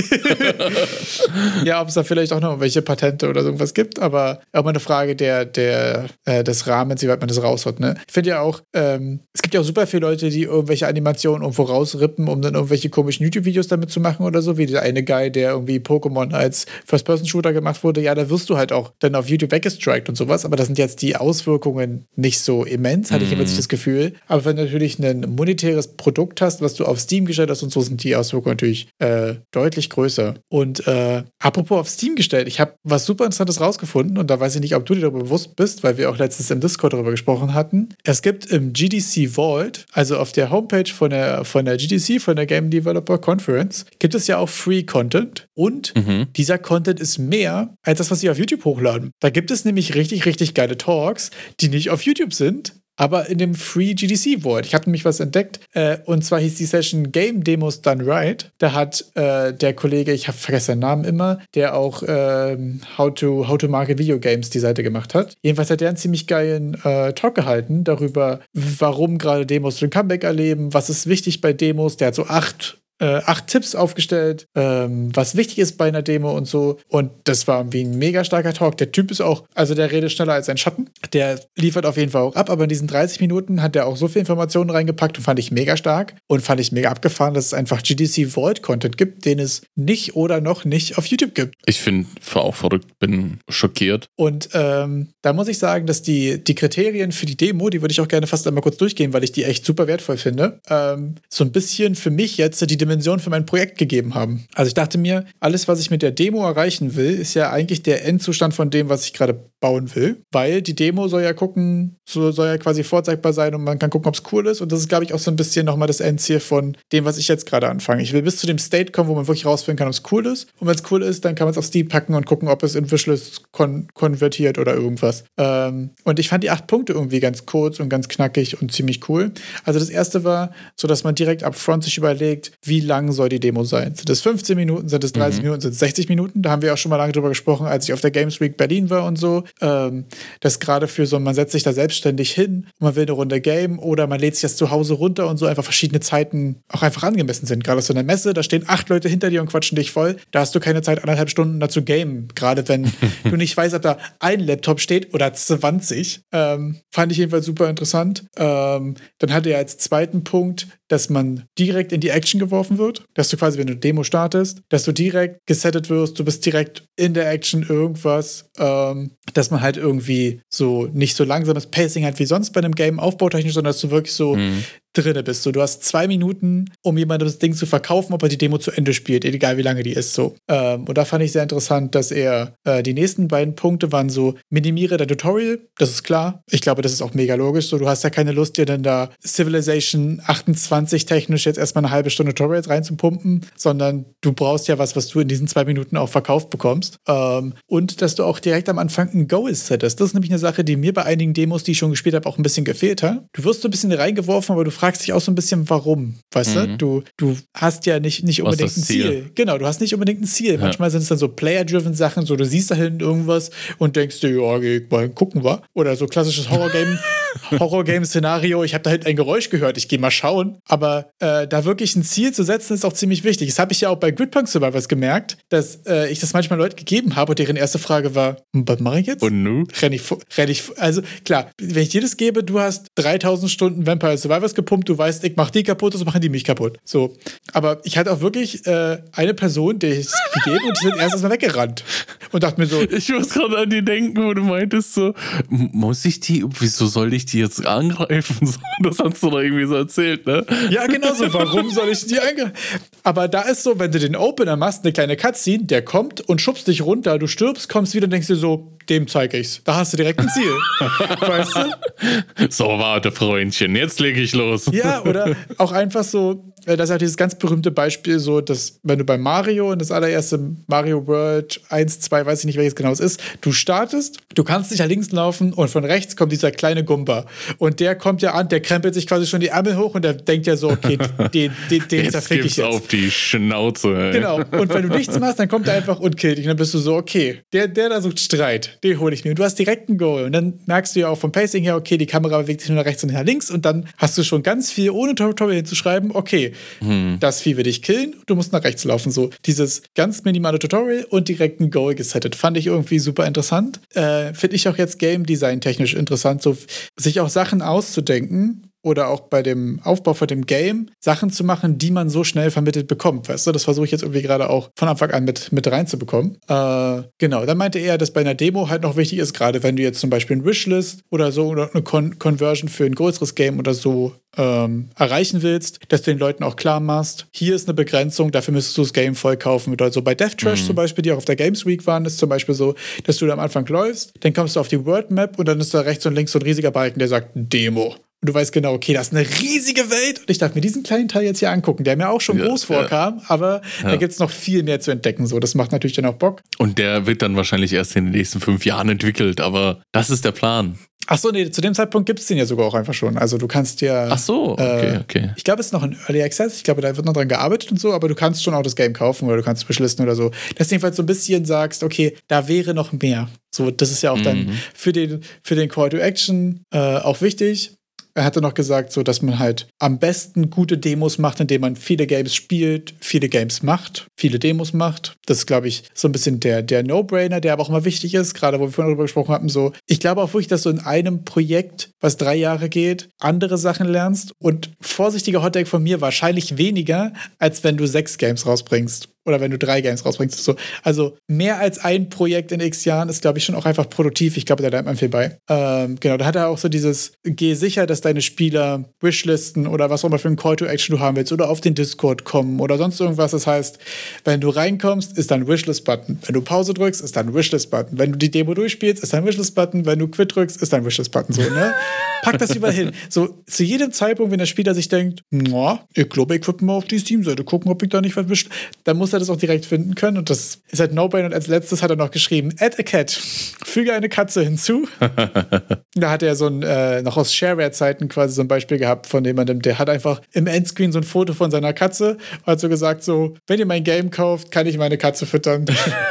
<laughs> ja, ob es da vielleicht auch noch welche Patente oder so irgendwas gibt, aber auch mal eine Frage der, der, äh, des Rahmens, wie weit man das raushaut. Ne? Ich finde ja auch, ähm, es gibt ja auch super viele Leute, die irgendwelche Animationen irgendwo rausrippen, um dann irgendwelche komischen YouTube-Videos damit zu machen oder so, wie der eine Guy, der irgendwie Pokémon als First-Person-Shooter gemacht wurde. Ja, da wirst du halt auch dann auf YouTube weggestrikt und sowas, aber das sind jetzt die Auswirkungen nicht so immens, hatte mhm. ich immer das Gefühl. Aber wenn du natürlich ein monetäres Produkt hast, was du auf Steam gestellt hast und so, sind die Auswirkungen natürlich äh, deutlich größer. Und äh, apropos auf Steam gestellt, ich habe was super Interessantes rausgefunden und da weiß ich nicht, ob du dir darüber bewusst bist, weil wir auch letztens im Discord darüber gesprochen hatten. Es gibt im GDC Vault, also auf der Homepage von der, von der GDC, von der Game Developer Conference, gibt es ja auch Free Content und mhm. dieser Content ist mehr als das, was sie auf YouTube hochladen. Da gibt es nämlich richtig, richtig geile Talks, die nicht auf YouTube sind, aber in dem Free GDC Vault. Ich habe nämlich was entdeckt äh, und zwar hieß die Session Game Demos Done Right. Da hat äh, der Kollege, ich habe vergessen seinen Namen immer, der auch äh, How, to, How to Market Video Games die Seite gemacht hat. Jedenfalls hat er einen ziemlich geilen äh, Talk gehalten darüber, warum gerade Demos den Comeback erleben, was ist wichtig bei Demos. Der hat so acht äh, acht Tipps aufgestellt, ähm, was wichtig ist bei einer Demo und so. Und das war irgendwie ein mega starker Talk. Der Typ ist auch, also der redet schneller als ein Schatten. Der liefert auf jeden Fall auch ab, aber in diesen 30 Minuten hat er auch so viel Informationen reingepackt und fand ich mega stark und fand ich mega abgefahren, dass es einfach GDC Vault Content gibt, den es nicht oder noch nicht auf YouTube gibt. Ich finde auch verrückt, bin schockiert. Und ähm, da muss ich sagen, dass die, die Kriterien für die Demo, die würde ich auch gerne fast einmal kurz durchgehen, weil ich die echt super wertvoll finde, ähm, so ein bisschen für mich jetzt die Dimension für mein Projekt gegeben haben. Also ich dachte mir, alles, was ich mit der Demo erreichen will, ist ja eigentlich der Endzustand von dem, was ich gerade bauen will, weil die Demo soll ja gucken, so soll ja quasi vorzeigbar sein und man kann gucken, ob es cool ist. Und das ist, glaube ich, auch so ein bisschen nochmal das Endziel von dem, was ich jetzt gerade anfange. Ich will bis zu dem State kommen, wo man wirklich rausfinden kann, ob es cool ist. Und wenn es cool ist, dann kann man es auf Steam packen und gucken, ob es in Wishlist kon konvertiert oder irgendwas. Ähm, und ich fand die acht Punkte irgendwie ganz kurz und ganz knackig und ziemlich cool. Also das erste war, so dass man direkt upfront sich überlegt, wie lang soll die Demo sein? Sind es 15 Minuten, sind es 30 mhm. Minuten, sind es 60 Minuten? Da haben wir auch schon mal lange drüber gesprochen, als ich auf der Games Week Berlin war und so ähm, das gerade für so, man setzt sich da selbstständig hin, man will eine Runde Game oder man lädt sich das zu Hause runter und so einfach verschiedene Zeiten auch einfach angemessen sind. Gerade auf so einer Messe, da stehen acht Leute hinter dir und quatschen dich voll. Da hast du keine Zeit, anderthalb Stunden dazu gamen. Gerade wenn <laughs> du nicht weißt, ob da ein Laptop steht oder 20. Ähm, fand ich jedenfalls super interessant. Ähm, dann hatte er als zweiten Punkt dass man direkt in die Action geworfen wird, dass du quasi, wenn du Demo startest, dass du direkt gesettet wirst, du bist direkt in der Action irgendwas, ähm, dass man halt irgendwie so nicht so langsames Pacing hat wie sonst bei einem Game aufbautechnisch, sondern dass du wirklich so mhm drinne bist. So, du hast zwei Minuten, um jemandem das Ding zu verkaufen, ob er die Demo zu Ende spielt, egal wie lange die ist. So. Ähm, und da fand ich sehr interessant, dass er äh, die nächsten beiden Punkte waren so, minimiere dein Tutorial, das ist klar. Ich glaube, das ist auch mega logisch. So, du hast ja keine Lust, dir dann da Civilization 28 technisch jetzt erstmal eine halbe Stunde Tutorials reinzupumpen, sondern du brauchst ja was, was du in diesen zwei Minuten auch verkauft bekommst. Ähm, und dass du auch direkt am Anfang ein Goal settest. Das ist nämlich eine Sache, die mir bei einigen Demos, die ich schon gespielt habe, auch ein bisschen gefehlt hat. Du wirst so ein bisschen reingeworfen, aber du fragst fragst dich auch so ein bisschen, warum. Weißt mhm. du? du? Hast ja nicht, nicht unbedingt ein Ziel? Ziel? Genau, du hast nicht unbedingt ein Ziel. Ja. Manchmal sind es dann so Player-driven Sachen, so du siehst da hinten irgendwas und denkst dir, ja, geh mal gucken, wa? Oder so klassisches Horror-Game. <laughs> Horror-Game-Szenario, ich habe da hinten ein Geräusch gehört, ich gehe mal schauen. Aber äh, da wirklich ein Ziel zu setzen, ist auch ziemlich wichtig. Das habe ich ja auch bei Gridpunk Survivors gemerkt, dass äh, ich das manchmal Leuten gegeben habe und deren erste Frage war, hm, was mache ich jetzt? Und nu? Renn ich, renn ich, also klar, wenn ich dir das gebe, du hast 3000 Stunden Vampire Survivors gepumpt, du weißt, ich mache die kaputt, also machen die mich kaputt. So. Aber ich hatte auch wirklich äh, eine Person, der ich es gegeben und die sind erst mal weggerannt. Und dachte mir so. Ich muss gerade an die denken, wo du meintest so, muss ich die, wieso soll ich die jetzt angreifen? <laughs> Das hast du doch irgendwie so erzählt, ne? Ja, genau so. Warum soll ich die angreifen? Aber da ist so, wenn du den Opener machst, eine kleine Cutscene, der kommt und schubst dich runter, du stirbst, kommst wieder und denkst dir so, dem zeige ich's. Da hast du direkt ein Ziel. <laughs> weißt du? So, warte, Freundchen, jetzt lege ich los. Ja, oder auch einfach so, das ist halt dieses ganz berühmte Beispiel, so, dass wenn du bei Mario und das allererste Mario World 1, 2, weiß ich nicht, welches genau es ist, du startest, du kannst nicht nach links laufen und von rechts kommt dieser kleine Gumba. Und der kommt ja an, der krempelt sich quasi schon die Ärmel hoch und der denkt ja so, okay, <laughs> den, den, den zerfick ich jetzt. auf die Schnauze. Ey. Genau. Und wenn du nichts machst, dann kommt er einfach und killt dich. Und dann bist du so, okay, der, der da sucht Streit, den hole ich mir. Und du hast direkt ein Goal. Und dann merkst du ja auch vom Pacing her, okay, die Kamera bewegt sich nur nach rechts und nach links. Und dann hast du schon ganz viel, ohne Tutorial hinzuschreiben, okay, hm. das Vieh will dich killen, du musst nach rechts laufen. So dieses ganz minimale Tutorial und direkt ein Goal gesettet. Fand ich irgendwie super interessant. Äh, Finde ich auch jetzt Game Design technisch interessant, so sich auch Sachen auszudenken, oder auch bei dem Aufbau von dem Game Sachen zu machen, die man so schnell vermittelt bekommt. Weißt du, das versuche ich jetzt irgendwie gerade auch von Anfang an mit, mit reinzubekommen. Äh, genau, dann meinte er, dass bei einer Demo halt noch wichtig ist, gerade wenn du jetzt zum Beispiel ein Wishlist oder so oder eine Con Conversion für ein größeres Game oder so ähm, erreichen willst, dass du den Leuten auch klar machst, hier ist eine Begrenzung, dafür müsstest du das Game voll kaufen. Also bei Death Trash mhm. zum Beispiel, die auch auf der Games Week waren, ist zum Beispiel so, dass du da am Anfang läufst, dann kommst du auf die World Map und dann ist da rechts und links so ein riesiger Balken, der sagt Demo. Und du weißt genau, okay, das ist eine riesige Welt und ich darf mir diesen kleinen Teil jetzt hier angucken, der mir auch schon ja, groß vorkam, ja. aber ja. da gibt es noch viel mehr zu entdecken. So, das macht natürlich dann auch Bock. Und der wird dann wahrscheinlich erst in den nächsten fünf Jahren entwickelt, aber das ist der Plan. Ach so, nee, zu dem Zeitpunkt gibt es den ja sogar auch einfach schon. Also du kannst ja. Ach so, okay, äh, okay. Ich glaube, es ist noch in Early Access. Ich glaube, da wird noch dran gearbeitet und so, aber du kannst schon auch das Game kaufen oder du kannst es oder so. Dass du jedenfalls so ein bisschen sagst, okay, da wäre noch mehr. So, das ist ja auch mhm. dann für den, für den Call to Action äh, auch wichtig. Er hatte noch gesagt, so dass man halt am besten gute Demos macht, indem man viele Games spielt, viele Games macht, viele Demos macht. Das ist, glaube ich, so ein bisschen der, der No-Brainer, der aber auch mal wichtig ist, gerade wo wir vorhin darüber gesprochen hatten. So, ich glaube auch wirklich, dass du in einem Projekt, was drei Jahre geht, andere Sachen lernst und vorsichtiger Hotdeck von mir wahrscheinlich weniger, als wenn du sechs Games rausbringst oder wenn du drei Games rausbringst. So. Also mehr als ein Projekt in x Jahren ist, glaube ich, schon auch einfach produktiv. Ich glaube, da lernt man viel bei. Ähm, genau, da hat er auch so dieses, geh sicher, dass deine Spieler Wishlisten oder was auch immer für ein Call to Action du haben willst oder auf den Discord kommen oder sonst irgendwas. Das heißt, wenn du reinkommst, ist da ein Wishlist-Button. Wenn du Pause drückst, ist da ein Wishlist-Button. Wenn du die Demo durchspielst, ist da ein Wishlist-Button. Wenn du Quit drückst, ist da ein Wishlist-Button. So, ne? <laughs> Pack das überall hin. So, zu jedem Zeitpunkt, wenn der Spieler sich denkt, ich glaube, ich würde mal auf die Steam-Seite gucken, ob ich da nicht was wischt, dann muss er das auch direkt finden können. Und das ist halt No-Brainer. Und als letztes hat er noch geschrieben: Add a cat. Füge eine Katze hinzu. <laughs> da hat er so ein, äh, noch aus Shareware-Zeiten quasi so ein Beispiel gehabt von jemandem, der hat einfach im Endscreen so ein Foto von seiner Katze und hat so gesagt: So, wenn ihr mein Game kauft, kann ich meine Katze füttern.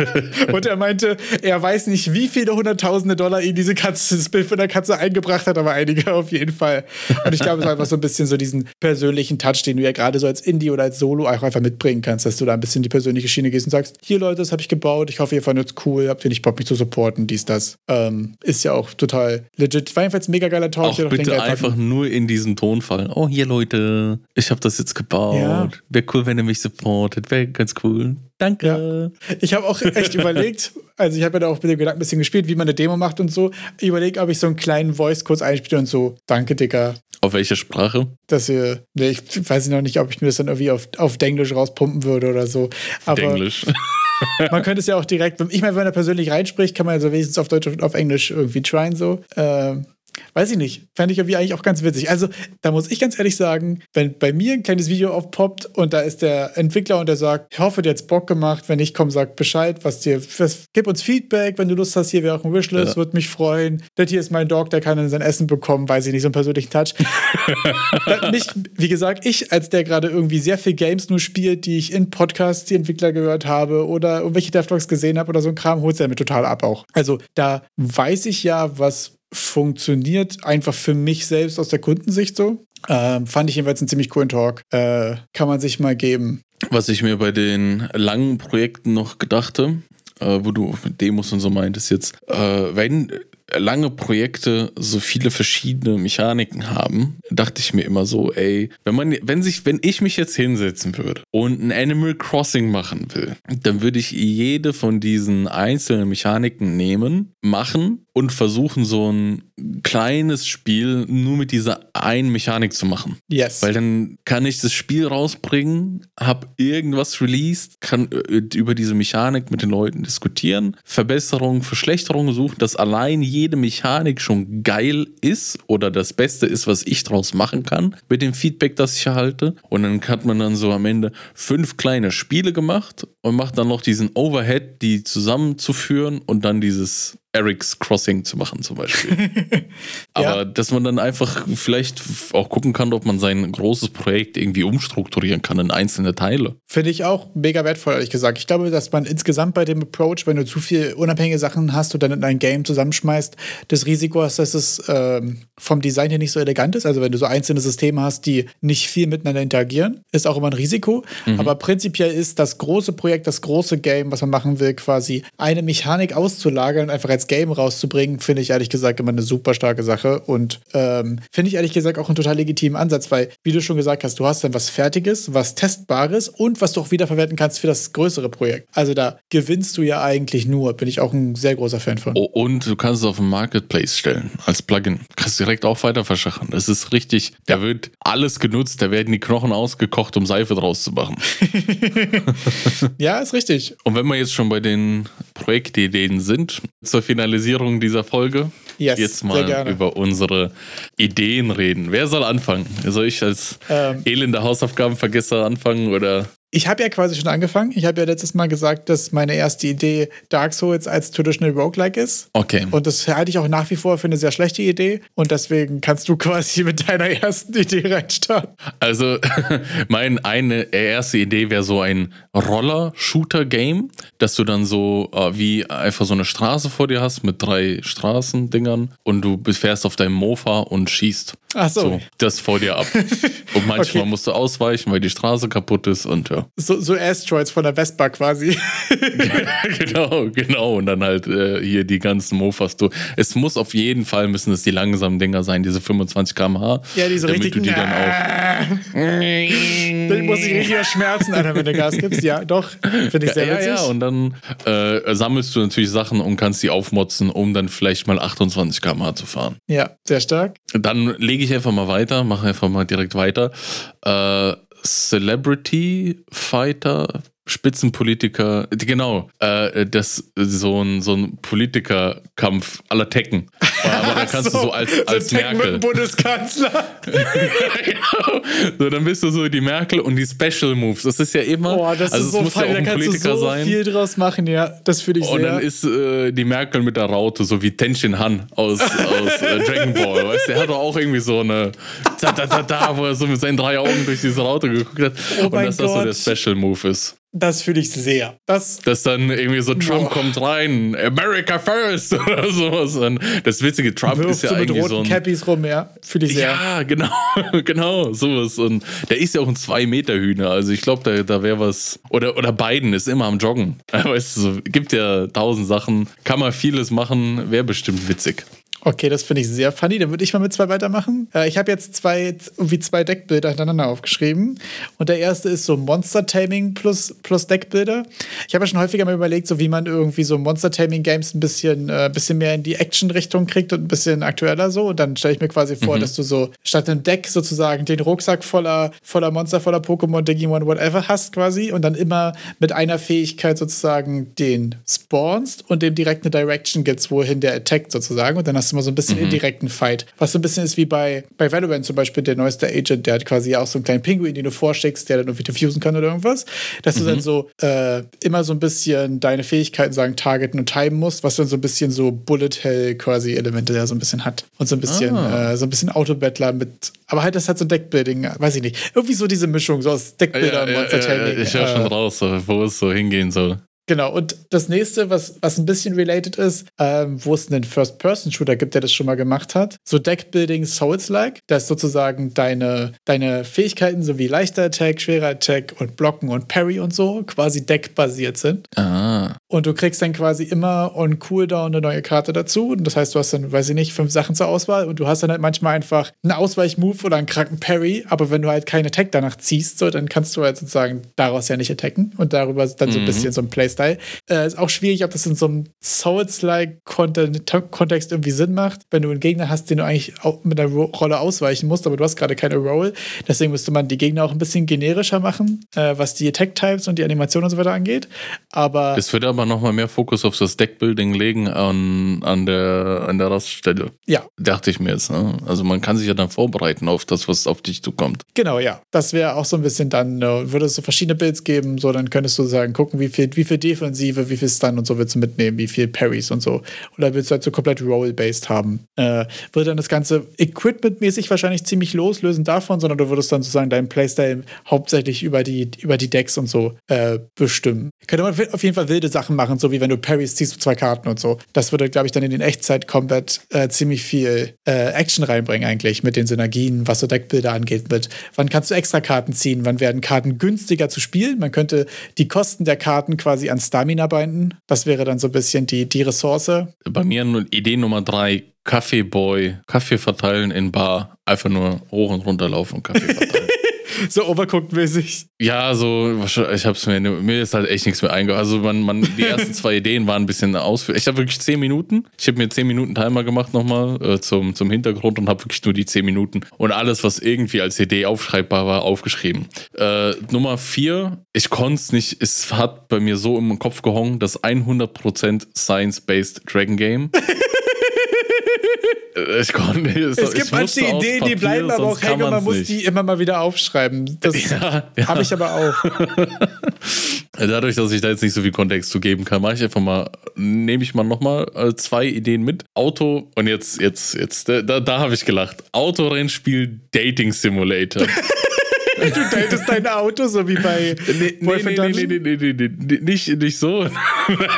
<laughs> und er meinte, er weiß nicht, wie viele hunderttausende Dollar ihm diese Katze, das Bild von der Katze eingebracht hat, aber einige auf jeden Fall. Und ich glaube, es ist einfach so ein bisschen so diesen persönlichen Touch, den du ja gerade so als Indie oder als Solo auch einfach mitbringen kannst, dass du da ein bisschen die persönliche Schiene gehst und sagst, hier Leute, das habe ich gebaut, ich hoffe, ihr fandet es cool, habt ihr nicht Bock, mich zu supporten, dies, das. Ähm, ist ja auch total legit. War jedenfalls ein mega geiler Talk. Auch bitte einfach nur in diesem Tonfall. Oh, hier Leute, ich habe das jetzt gebaut. Ja. Wäre cool, wenn ihr mich supportet. Wäre ganz cool. Danke. Ja. Ich habe auch echt <laughs> überlegt, also ich habe ja da auch mit dem Gedanken ein bisschen gespielt, wie man eine Demo macht und so. Ich überlege, ob ich so einen kleinen Voice kurz einspiele und so, danke, Dicker. Auf welche Sprache? Dass ihr, nee, ich weiß noch nicht, ob ich mir das dann irgendwie auf, auf Englisch rauspumpen würde oder so. Aber Englisch. <laughs> man könnte es ja auch direkt, ich meine, wenn er persönlich reinspricht, kann man ja so wenigstens auf Deutsch und auf Englisch irgendwie tryen so. Ähm, Weiß ich nicht. Fände ich irgendwie eigentlich auch ganz witzig. Also, da muss ich ganz ehrlich sagen, wenn bei mir ein kleines Video aufpoppt und da ist der Entwickler und der sagt, ich hoffe, dir hat's Bock gemacht. Wenn nicht, komm, sag Bescheid, was dir, was, gib uns Feedback, wenn du Lust hast, hier wäre auch ein Wishlist, ja. würde mich freuen. Das hier ist mein Dog, der kann dann sein Essen bekommen, weiß ich nicht, so einen persönlichen Touch. <laughs> nicht, wie gesagt, ich, als der gerade irgendwie sehr viel Games nur spielt, die ich in Podcasts, die Entwickler gehört habe oder irgendwelche Devlogs gesehen habe oder so ein Kram, holt er mir total ab auch. Also, da weiß ich ja, was funktioniert einfach für mich selbst aus der Kundensicht so. Ähm, fand ich jedenfalls einen ziemlich coolen Talk. Äh, kann man sich mal geben. Was ich mir bei den langen Projekten noch gedachte, äh, wo du Demos und so meintest jetzt, äh, wenn lange Projekte so viele verschiedene Mechaniken haben, dachte ich mir immer so, ey, wenn man, wenn sich, wenn ich mich jetzt hinsetzen würde und ein Animal Crossing machen will, dann würde ich jede von diesen einzelnen Mechaniken nehmen, machen und versuchen, so ein kleines Spiel nur mit dieser einen Mechanik zu machen. Yes. Weil dann kann ich das Spiel rausbringen, habe irgendwas released, kann äh, über diese Mechanik mit den Leuten diskutieren, Verbesserungen, Verschlechterungen suchen, dass allein jede Mechanik schon geil ist oder das Beste ist, was ich draus machen kann, mit dem Feedback, das ich erhalte. Und dann hat man dann so am Ende fünf kleine Spiele gemacht und macht dann noch diesen Overhead, die zusammenzuführen und dann dieses Eric's Crossing zu machen, zum Beispiel. <laughs> Aber ja. dass man dann einfach vielleicht auch gucken kann, ob man sein großes Projekt irgendwie umstrukturieren kann in einzelne Teile. Finde ich auch mega wertvoll, ehrlich gesagt. Ich glaube, dass man insgesamt bei dem Approach, wenn du zu viel unabhängige Sachen hast und dann in ein Game zusammenschmeißt, das Risiko hast, dass es ähm, vom Design her nicht so elegant ist. Also wenn du so einzelne Systeme hast, die nicht viel miteinander interagieren, ist auch immer ein Risiko. Mhm. Aber prinzipiell ist das große Projekt, das große Game, was man machen will, quasi eine Mechanik auszulagern, einfach als als Game rauszubringen, finde ich ehrlich gesagt immer eine super starke Sache und ähm, finde ich ehrlich gesagt auch einen total legitimen Ansatz, weil, wie du schon gesagt hast, du hast dann was Fertiges, was Testbares und was du auch wiederverwerten kannst für das größere Projekt. Also da gewinnst du ja eigentlich nur, bin ich auch ein sehr großer Fan von. Oh, und du kannst es auf den Marketplace stellen als Plugin. Kannst direkt auch weiter verschachen. Das ist richtig, da wird alles genutzt, da werden die Knochen ausgekocht, um Seife draus zu machen. <laughs> ja, ist richtig. Und wenn wir jetzt schon bei den Projektideen sind, zur Finalisierung dieser Folge yes, jetzt mal über unsere Ideen reden. Wer soll anfangen? Soll ich als ähm, elender Hausaufgabenvergesser anfangen oder ich habe ja quasi schon angefangen. Ich habe ja letztes Mal gesagt, dass meine erste Idee Dark Souls als Traditional Roguelike ist. Okay. Und das halte ich auch nach wie vor für eine sehr schlechte Idee. Und deswegen kannst du <laughs> quasi mit deiner ersten Idee reinstarten. Also, <laughs> meine eine erste Idee wäre so ein Roller-Shooter-Game, dass du dann so äh, wie einfach so eine Straße vor dir hast mit drei Straßendingern und du fährst auf deinem Mofa und schießt. Ach so. so das vor dir ab. <laughs> Und manchmal okay. musst du ausweichen, weil die Straße kaputt ist und ja. So, so Asteroids von der Vespa quasi. <laughs> genau, genau. Und dann halt äh, hier die ganzen Mofas. Du, es muss auf jeden Fall, müssen es die langsamen Dinger sein, diese 25 km/h. Ja, diese damit richtig. Du die dann auch. <laughs> dann muss ich richtig schmerzen, Alter, wenn du Gas gibst. Ja, doch. Finde ich sehr ja, witzig. Ja, ja, und dann äh, sammelst du natürlich Sachen und kannst die aufmotzen, um dann vielleicht mal 28 km/h zu fahren. Ja, sehr stark. Dann lege ich einfach mal weiter, mache einfach mal direkt weiter. Äh, Celebrity Fighter Spitzenpolitiker, genau, äh, das so ein, so ein Politikerkampf aller Tekken. <laughs> Aber da kannst so, du so als, als so Merkel. Bundeskanzler. <laughs> genau. So, dann bist du so die Merkel und die Special Moves. Das ist ja immer. Boah, das also ist so muss fein, ja auch ein da kannst Politiker du so sein. viel draus machen, ja. Das finde ich und sehr. Und dann ist äh, die Merkel mit der Raute, so wie Tenshin Han aus, aus äh, Dragon Ball. Weißt der hat doch auch irgendwie so eine da, da, da, da, wo er so mit seinen drei Augen durch diese Raute geguckt hat. Oh und dass das so der Special Move ist. Das fühle ich sehr. Das Dass dann irgendwie so Trump boah. kommt rein, America first <laughs> oder sowas. Das witzige, Trump Wirft ist ja so eigentlich mit roten so ein... Cappies rum, ja. Fühle ich sehr. Ja, genau, <laughs> genau, sowas. Und der ist ja auch ein Zwei-Meter-Hühner. Also ich glaube, da, da wäre was... Oder, oder Biden ist immer am Joggen. <laughs> Weißt du, gibt ja tausend Sachen. Kann man vieles machen, wäre bestimmt witzig. Okay, das finde ich sehr funny. Dann würde ich mal mit zwei weitermachen. Äh, ich habe jetzt zwei, irgendwie zwei Deckbilder hintereinander aufgeschrieben. Und der erste ist so Monster Taming plus, plus Deckbilder. Ich habe ja schon häufiger mal überlegt, so wie man irgendwie so Monster Taming Games ein bisschen, äh, bisschen mehr in die Action-Richtung kriegt und ein bisschen aktueller so. Und dann stelle ich mir quasi vor, mhm. dass du so statt einem Deck sozusagen den Rucksack voller, voller Monster, voller Pokémon, Digimon, whatever hast quasi. Und dann immer mit einer Fähigkeit sozusagen den spawnst und dem direkt eine Direction gibst, wohin der attackt sozusagen. Und dann hast mal so ein bisschen mhm. indirekten Fight. Was so ein bisschen ist wie bei, bei Valorant zum Beispiel, der neueste Agent, der hat quasi auch so einen kleinen Pinguin, den du vorschickst, der dann irgendwie diffusen kann oder irgendwas. Dass mhm. du dann so äh, immer so ein bisschen deine Fähigkeiten sagen, targeten und timen musst, was dann so ein bisschen so Bullet Hell quasi Elemente ja so ein bisschen hat. Und so ein bisschen, ah. äh, so ein bisschen Autobattler mit, aber halt das hat so Deckbuilding, weiß ich nicht. Irgendwie so diese Mischung, so aus Deckbilder ja, und Monster Taming. Ja, ich höre schon äh, raus, wo es so hingehen soll. Genau, und das nächste, was, was ein bisschen related ist, ähm, wo es einen First-Person-Shooter gibt, der das schon mal gemacht hat, so Deckbuilding Souls-like, dass sozusagen deine, deine Fähigkeiten sowie leichter Attack, schwerer Attack und Blocken und Parry und so quasi deckbasiert sind. Ah. Und du kriegst dann quasi immer on Cooldown eine neue Karte dazu. Und das heißt, du hast dann, weiß ich nicht, fünf Sachen zur Auswahl und du hast dann halt manchmal einfach einen Ausweich-Move oder einen kranken Parry, aber wenn du halt keinen Attack danach ziehst, so, dann kannst du halt sozusagen daraus ja nicht attacken und darüber dann so ein mhm. bisschen so ein Play Playstyle. Äh, ist auch schwierig, ob das in so einem Souls-like-Kontext irgendwie Sinn macht, wenn du einen Gegner hast, den du eigentlich auch mit einer Rolle ausweichen musst, aber du hast gerade keine Roll. Deswegen müsste man die Gegner auch ein bisschen generischer machen, äh, was die Attack-Types und die Animation und so weiter angeht. Aber. Es würde aber nochmal mehr Fokus auf das Deckbuilding legen an, an, der, an der Raststelle. Ja. Dachte ich mir jetzt. Ne? Also man kann sich ja dann vorbereiten auf das, was auf dich zukommt. Genau, ja. Das wäre auch so ein bisschen dann, äh, würde es so verschiedene Builds geben, so dann könntest du sagen, gucken, wie viel, wie viel Defensive, wie viel Stun und so willst du mitnehmen, wie viel Parries und so. Oder willst du halt so komplett Roll-based haben? Äh, würde dann das Ganze Equipment-mäßig wahrscheinlich ziemlich loslösen davon, sondern du würdest dann sozusagen deinen Playstyle hauptsächlich über die, über die Decks und so äh, bestimmen. Könnte man auf jeden Fall wilde Sachen machen, so wie wenn du Parries ziehst, zwei Karten und so. Das würde, glaube ich, dann in den Echtzeit-Combat äh, ziemlich viel äh, Action reinbringen, eigentlich, mit den Synergien, was so Deckbilder angeht, mit wann kannst du extra Karten ziehen, wann werden Karten günstiger zu spielen. Man könnte die Kosten der Karten quasi an Stamina binden. Das wäre dann so ein bisschen die, die Ressource. Bei mir Idee Nummer drei: Kaffeeboy, Kaffee verteilen in Bar. Einfach nur hoch und runter laufen und Kaffee verteilen. <laughs> so overcooked-mäßig. Ja, so, ich hab's mir, mir ist halt echt nichts mehr eingefallen. Also, man, man, die ersten <laughs> zwei Ideen waren ein bisschen ausführlich. Ich habe wirklich zehn Minuten. Ich habe mir zehn Minuten Timer gemacht nochmal äh, zum, zum Hintergrund und habe wirklich nur die zehn Minuten und alles, was irgendwie als Idee aufschreibbar war, aufgeschrieben. Äh, Nummer vier, ich konnte es nicht, es hat bei mir so im Kopf gehongen, das 100% Science-Based Dragon Game. <laughs> Ich konnte es, es gibt manche Ideen, Papier, die bleiben aber auch hängen und man muss nicht. die immer mal wieder aufschreiben. Das <laughs> ja, ja. habe ich aber auch. <laughs> Dadurch, dass ich da jetzt nicht so viel Kontext zu geben kann, mache ich einfach mal, nehme ich mal nochmal äh, zwei Ideen mit. Auto, und jetzt, jetzt, jetzt, da, da habe ich gelacht. Autorennspiel Dating Simulator. <laughs> Du datest dein Auto, so wie bei nee, Boyfriend nee, nee, nee, nee, nee, nee, nicht, nicht so.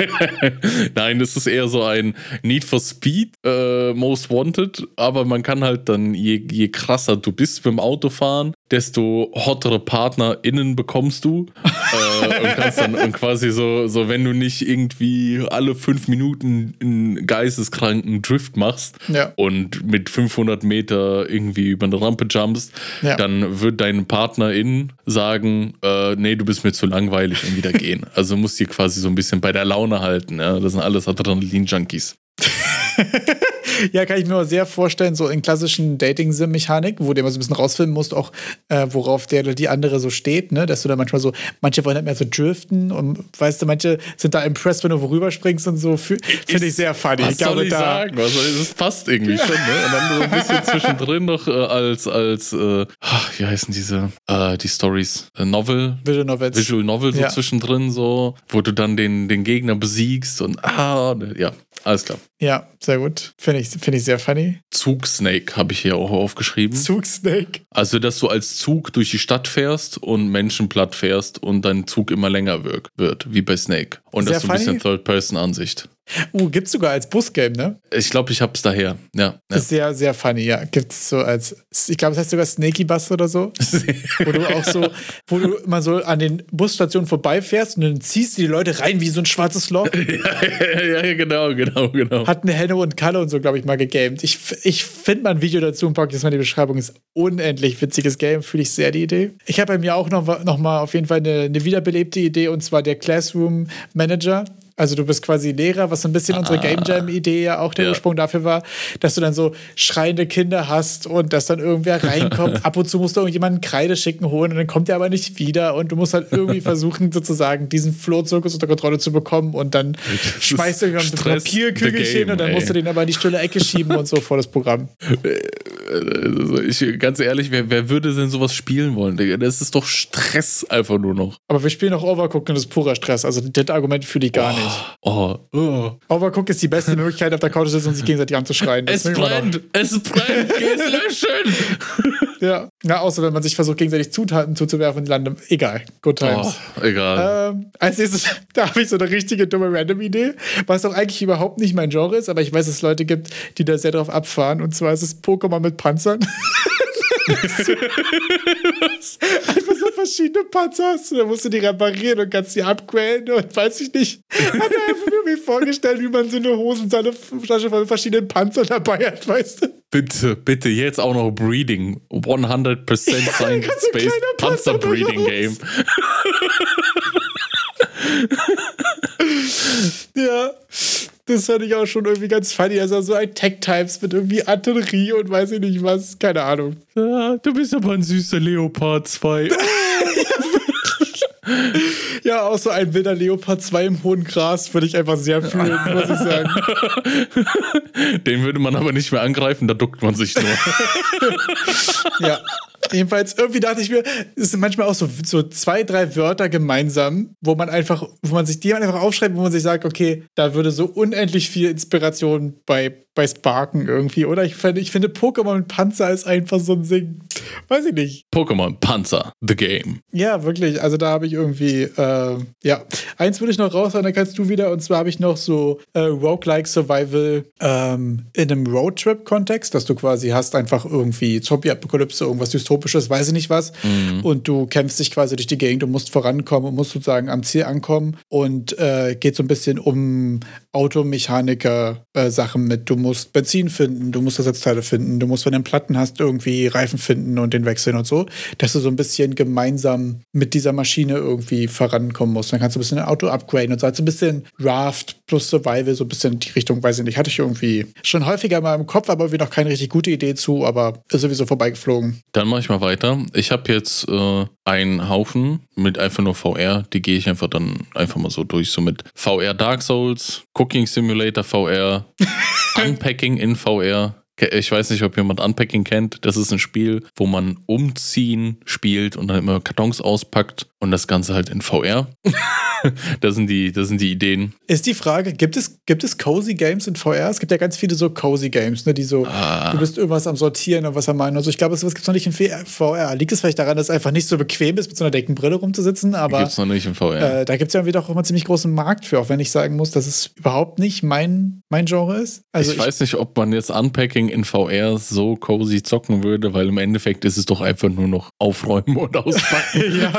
<laughs> Nein, das ist eher so ein Need for Speed, äh, Most Wanted, aber man kann halt dann, je, je krasser du bist beim Autofahren, desto hottere PartnerInnen bekommst du. äh, und kannst dann und quasi so, so, wenn du nicht irgendwie alle fünf Minuten einen geisteskranken Drift machst ja. und mit 500 Meter irgendwie über eine Rampe jumpst, ja. dann wird dein PartnerIn sagen, äh, nee, du bist mir zu langweilig und wieder gehen. Also musst du quasi so ein bisschen bei der Laune halten. Ja? Das sind alles Adrenalin-Junkies. <laughs> ja, kann ich mir sehr vorstellen, so in klassischen Dating-Sim-Mechaniken, wo du immer so ein bisschen rausfinden musst, auch äh, worauf der oder die andere so steht, ne? Dass du da manchmal so, manche wollen halt mehr so driften und weißt du, manche sind da impressed, wenn du worüber springst und so. Finde ich sehr funny. Was ich glaube, soll ich da sagen? Also, das passt irgendwie schon, ne? Und dann so ein bisschen <laughs> zwischendrin noch äh, als, als äh, ach, wie heißen diese, äh, die Stories? Äh, Novel? Visual Novels. Visual Novel so ja. zwischendrin so, wo du dann den, den Gegner besiegst und ah, ja, alles klar. Ja, sehr gut. Finde ich, find ich sehr funny. Zugsnake habe ich hier auch aufgeschrieben. Zugsnake. Also, dass du als Zug durch die Stadt fährst und Menschen platt fährst und dein Zug immer länger wird, wie bei Snake. Und sehr das ist so ein bisschen Third-Person-Ansicht. Uh, gibt's sogar als Busgame, ne? Ich glaube, ich hab's daher. Ja, ja. Sehr, sehr funny, ja. Gibt's so als, ich glaube, es heißt sogar Snaky Bus oder so. <laughs> wo du auch so, wo du immer so an den Busstationen vorbeifährst und dann ziehst du die Leute rein wie so ein schwarzes Loch. <laughs> ja, ja, genau, genau, genau. Hat eine Henne und Kalle und so, glaube ich, mal gegamed. Ich, ich finde mal ein Video dazu und packe jetzt mal die Beschreibung. Ist unendlich witziges Game, fühle ich sehr die Idee. Ich habe bei mir auch noch, noch mal auf jeden Fall eine, eine wiederbelebte Idee und zwar der Classroom Manager. Also du bist quasi Lehrer, was so ein bisschen ah, unsere Game Jam-Idee ja auch der ja. Ursprung dafür war, dass du dann so schreiende Kinder hast und dass dann irgendwer reinkommt. <laughs> Ab und zu musst du irgendjemanden Kreide schicken holen und dann kommt der aber nicht wieder und du musst halt irgendwie <laughs> versuchen, sozusagen diesen Flohzirkus unter Kontrolle zu bekommen und dann schmeißt du ein Papierkügelchen und dann musst du den aber in die stille Ecke schieben und so vor das Programm. <laughs> Also ich, ganz ehrlich, wer, wer würde denn sowas spielen wollen? Das ist doch Stress einfach nur noch. Aber wir spielen auch Overcooked und das ist purer Stress. Also das Argument fühle ich gar oh. Nicht. Oh, oh. Overcook ist die beste Möglichkeit, auf der Couch zu sitzen und sich gegenseitig anzuschreien. Das es brennt! Es brennt! Geh's löschen! <laughs> ja. ja, außer wenn man sich versucht, gegenseitig Zutaten zuzuwerfen und lande. Egal. Good times. Oh, egal. Ähm, als nächstes, <laughs> da habe ich so eine richtige dumme Random-Idee, was doch eigentlich überhaupt nicht mein Genre ist, aber ich weiß, dass es Leute gibt, die da sehr drauf abfahren. Und zwar ist es Pokémon mit Panzern. <laughs> Einfach so verschiedene Panzer hast du, da musst du die reparieren und kannst die upgraden und weiß ich nicht. Hat er einfach mir vorgestellt, wie man so eine Hosentasche von verschiedenen Panzern dabei hat, weißt du? Bitte, bitte, jetzt auch noch Breeding. 100% <laughs> Science-Based Panzer Breeding Game. <laughs> <laughs> ja. Das fand ich auch schon irgendwie ganz funny. Also so ein Tech-Types mit irgendwie Artillerie und weiß ich nicht was. Keine Ahnung. Ja, du bist aber ein süßer Leopard 2. ja, <laughs> <laughs> auch so ein wilder Leopard 2 im hohen Gras würde ich einfach sehr fühlen, muss ich sagen. Den würde man aber nicht mehr angreifen, da duckt man sich nur. ja, Jedenfalls, irgendwie dachte ich mir, es sind manchmal auch so, so zwei, drei Wörter gemeinsam, wo man einfach, wo man sich die einfach aufschreibt, wo man sich sagt, okay, da würde so unendlich viel Inspiration bei, bei Sparken irgendwie, oder? Ich finde, ich finde Pokémon Panzer ist einfach so ein Sing. Weiß ich nicht. Pokémon Panzer, the game. Ja, wirklich. Also da habe ich irgendwie, äh, ja. Eins würde ich noch raushauen, dann kannst du wieder. Und zwar habe ich noch so äh, Roguelike Survival ähm, in einem Roadtrip-Kontext, dass du quasi hast einfach irgendwie Zombie-Apokalypse, irgendwas Dystopisches, weiß ich nicht was. Mhm. Und du kämpfst dich quasi durch die Gegend und musst vorankommen und musst sozusagen am Ziel ankommen. Und äh, geht so ein bisschen um Automechaniker-Sachen äh, mit. Du musst Benzin finden, du musst Ersatzteile finden, du musst, wenn du Platten hast, irgendwie Reifen finden und den wechseln und so, dass du so ein bisschen gemeinsam mit dieser Maschine irgendwie vorankommen musst. Dann kannst du ein bisschen ein Auto upgraden und so. Also ein bisschen Raft plus Survival, so ein bisschen in die Richtung, weiß ich nicht. Hatte ich irgendwie schon häufiger mal im Kopf, aber irgendwie noch keine richtig gute Idee zu, aber ist sowieso vorbeigeflogen. Dann mache ich mal weiter. Ich habe jetzt äh, einen Haufen mit einfach nur VR. Die gehe ich einfach dann einfach mal so durch. So mit VR Dark Souls, Cooking Simulator VR, <laughs> Unpacking in VR. Ich weiß nicht, ob jemand Unpacking kennt. Das ist ein Spiel, wo man umziehen spielt und dann immer Kartons auspackt und das Ganze halt in VR. <laughs> das, sind die, das sind die Ideen. Ist die Frage, gibt es, gibt es Cozy Games in VR? Es gibt ja ganz viele so Cozy Games, ne, die so, ah. du bist irgendwas am Sortieren und was am Meinen. Also ich glaube, sowas gibt es noch nicht in VR. Liegt es vielleicht daran, dass es einfach nicht so bequem ist, mit so einer Deckenbrille rumzusitzen? Aber gibt es noch nicht in VR. Äh, da gibt es ja irgendwie doch auch mal ziemlich großen Markt für, auch wenn ich sagen muss, dass es überhaupt nicht mein, mein Genre ist. Also ich, ich weiß nicht, ob man jetzt Unpacking in VR so cozy zocken würde, weil im Endeffekt ist es doch einfach nur noch aufräumen und <laughs> auspacken. ja.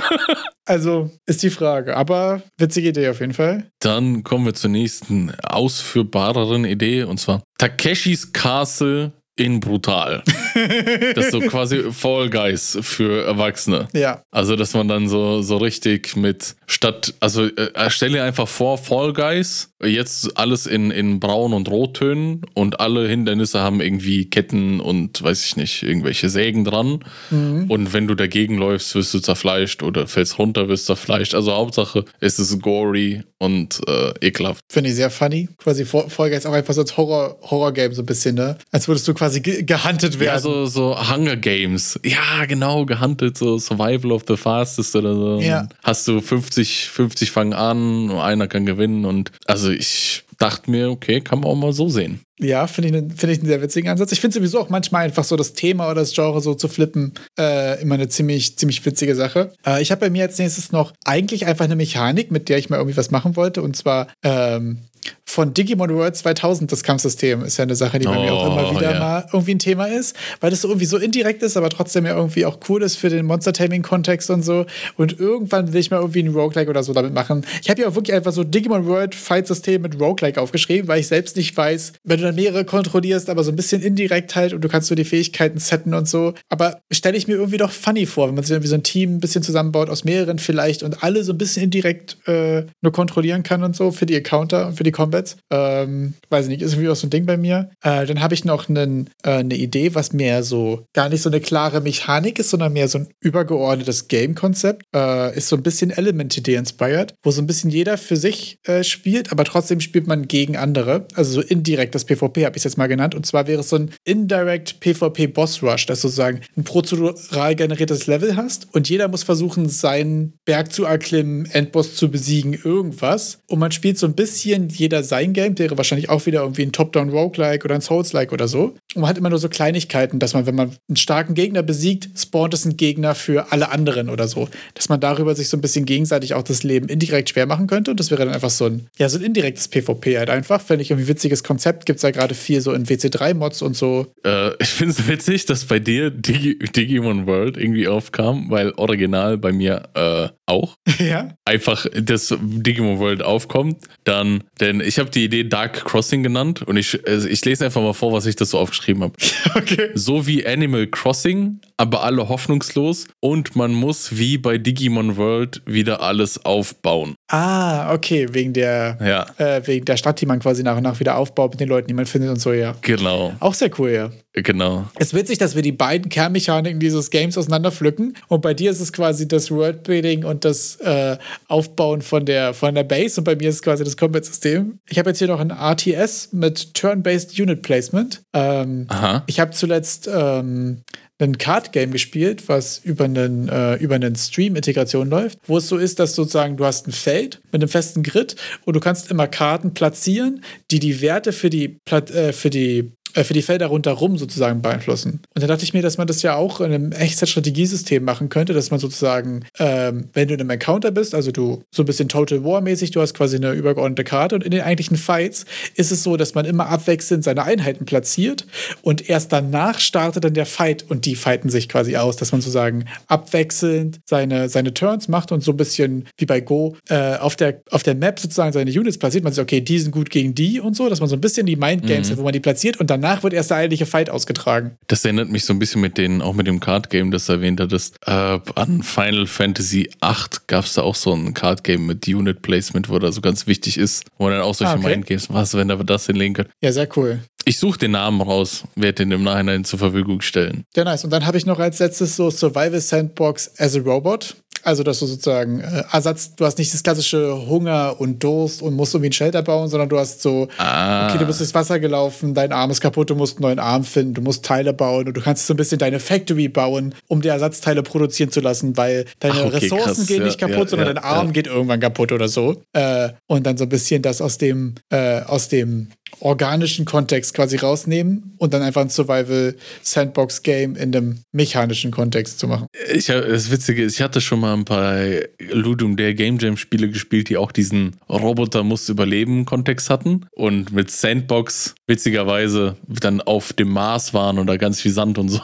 <laughs> Also ist die Frage. Aber witzige Idee auf jeden Fall. Dann kommen wir zur nächsten ausführbareren Idee und zwar Takeshis Castle in brutal. <laughs> das ist so quasi Fall Guys für Erwachsene. Ja. Also, dass man dann so, so richtig mit statt, also äh, stell dir einfach vor, Fall Guys, jetzt alles in, in Braun- und Rottönen und alle Hindernisse haben irgendwie Ketten und weiß ich nicht, irgendwelche Sägen dran. Mhm. Und wenn du dagegen läufst, wirst du zerfleischt oder fällst runter, wirst zerfleischt. Also Hauptsache, es ist gory und äh, ekelhaft. Finde ich sehr funny. Quasi Fall Guys auch einfach so als Horror, Horror-Game so ein bisschen, ne? Als würdest du quasi ge gehuntet werden. Ja, so, so Hunger Games. Ja, genau, gehuntet, so Survival of the Fastest oder so. Ja. Hast du 50, 50 fangen an, einer kann gewinnen und also Also ich dachte mir, okay, kann man auch mal so sehen. Ja, finde ich, find ich einen sehr witzigen Ansatz. Ich finde sowieso auch manchmal einfach so das Thema oder das Genre so zu flippen äh, immer eine ziemlich, ziemlich witzige Sache. Äh, ich habe bei mir als nächstes noch eigentlich einfach eine Mechanik, mit der ich mal irgendwie was machen wollte. Und zwar ähm, von Digimon World 2000, das Kampfsystem, ist ja eine Sache, die bei oh, mir auch immer oh, wieder yeah. mal irgendwie ein Thema ist, weil das so irgendwie so indirekt ist, aber trotzdem ja irgendwie auch cool ist für den Monster-Taming-Kontext und so. Und irgendwann will ich mal irgendwie ein Roguelike oder so damit machen. Ich habe ja auch wirklich einfach so Digimon World Fight-System mit Roguelike aufgeschrieben, weil ich selbst nicht weiß, wenn du dann mehrere kontrollierst, aber so ein bisschen indirekt halt und du kannst so die Fähigkeiten setten und so. Aber stelle ich mir irgendwie doch funny vor, wenn man sich irgendwie so ein Team ein bisschen zusammenbaut aus mehreren vielleicht und alle so ein bisschen indirekt äh, nur kontrollieren kann und so für die Encounter und für die Combats. Ähm, weiß ich nicht, ist irgendwie auch so ein Ding bei mir. Äh, dann habe ich noch einen, äh, eine Idee, was mehr so gar nicht so eine klare Mechanik ist, sondern mehr so ein übergeordnetes Game-Konzept. Äh, ist so ein bisschen Element-Idee inspired, wo so ein bisschen jeder für sich äh, spielt, aber trotzdem spielt man gegen andere. Also so indirekt das PvP habe ich es jetzt mal genannt. Und zwar wäre es so ein Indirect PvP Boss Rush, dass du sozusagen ein prozedural generiertes Level hast und jeder muss versuchen, seinen Berg zu erklimmen, Endboss zu besiegen, irgendwas. Und man spielt so ein bisschen jeder sein Game, wäre wahrscheinlich auch wieder irgendwie ein Top-Down-Roguelike oder ein Souls-like oder so. Und man hat immer nur so Kleinigkeiten, dass man, wenn man einen starken Gegner besiegt, spawnt es ein Gegner für alle anderen oder so. Dass man darüber sich so ein bisschen gegenseitig auch das Leben indirekt schwer machen könnte. Und das wäre dann einfach so ein, ja, so ein indirektes PvP halt einfach. Fände ich irgendwie witziges Konzept. Gibt es ja gerade viel so in WC3-Mods und so. Äh, ich finde es witzig, dass bei dir Digi Digimon World irgendwie aufkam, weil original bei mir äh, auch. <laughs> Ja. Einfach, dass Digimon World aufkommt. Dann, denn ich habe die Idee Dark Crossing genannt und ich, also ich lese einfach mal vor, was ich das so aufgeschrieben habe. <laughs> Okay. So wie Animal Crossing, aber alle hoffnungslos und man muss wie bei Digimon World wieder alles aufbauen. Ah, okay, wegen der, ja. äh, wegen der Stadt, die man quasi nach und nach wieder aufbaut mit den Leuten, die man findet und so, ja. Genau. Auch sehr cool, ja. Genau. Es ist witzig, dass wir die beiden Kernmechaniken dieses Games auseinander pflücken und bei dir ist es quasi das Worldbuilding und das äh, Aufbauen von der, von der Base und bei mir ist es quasi das Combat-System. Ich habe jetzt hier noch ein RTS mit Turn-Based Unit Placement. Ähm, Aha. Ich habe zuletzt ähm, ein Card-Game gespielt, was über einen, äh, über einen Stream-Integration läuft, wo es so ist, dass sozusagen du hast ein Feld mit einem festen Grid und du kannst immer Karten platzieren, die die Werte für die, äh, für die äh, für die Felder rundherum sozusagen beeinflussen. Und dann dachte ich mir, dass man das ja auch in einem Echtzeitstrategiesystem machen könnte, dass man sozusagen, ähm, wenn du in einem Encounter bist, also du so ein bisschen Total War-mäßig, du hast quasi eine übergeordnete Karte und in den eigentlichen Fights ist es so, dass man immer abwechselnd seine Einheiten platziert und erst danach startet dann der Fight und die fighten sich quasi aus, dass man sozusagen abwechselnd seine, seine Turns macht und so ein bisschen wie bei Go äh, auf, der, auf der Map sozusagen seine Units platziert. Man sagt, okay, die sind gut gegen die und so, dass man so ein bisschen die Mindgames mhm. hat, wo man die platziert und danach wird erst der eigentliche Fight ausgetragen. Das erinnert mich so ein bisschen mit den, auch mit dem Card Game, das erwähnt hat. Das, äh, an Final Fantasy VIII gab es da auch so ein Card Game mit Unit Placement, wo da so ganz wichtig ist, wo man dann auch solche ah, okay. Mindgames, was, wenn da das hinlegen kann. Ja, sehr cool. Ich suche den Namen raus, werde den im Nachhinein zur Verfügung stellen. Ja, nice. Und dann habe ich noch als letztes so Survival Sandbox as a Robot. Also, dass du sozusagen äh, Ersatz, du hast nicht das klassische Hunger und Durst und musst irgendwie ein Shelter bauen, sondern du hast so, ah. okay, du bist ins Wasser gelaufen, dein Arm ist kaputt, du musst einen neuen Arm finden, du musst Teile bauen und du kannst so ein bisschen deine Factory bauen, um die Ersatzteile produzieren zu lassen, weil deine Ach, okay, Ressourcen krass. gehen nicht kaputt, ja, sondern ja, dein Arm ja. geht irgendwann kaputt oder so. Äh, und dann so ein bisschen das aus dem, äh, aus dem organischen Kontext quasi rausnehmen und dann einfach ein Survival-Sandbox-Game in einem mechanischen Kontext zu machen. Ich, das Witzige ist, ich hatte schon mal ein paar Ludum der Game Jam-Spiele gespielt, die auch diesen Roboter muss überleben Kontext hatten und mit Sandbox witzigerweise dann auf dem Mars waren und da ganz viel Sand und so.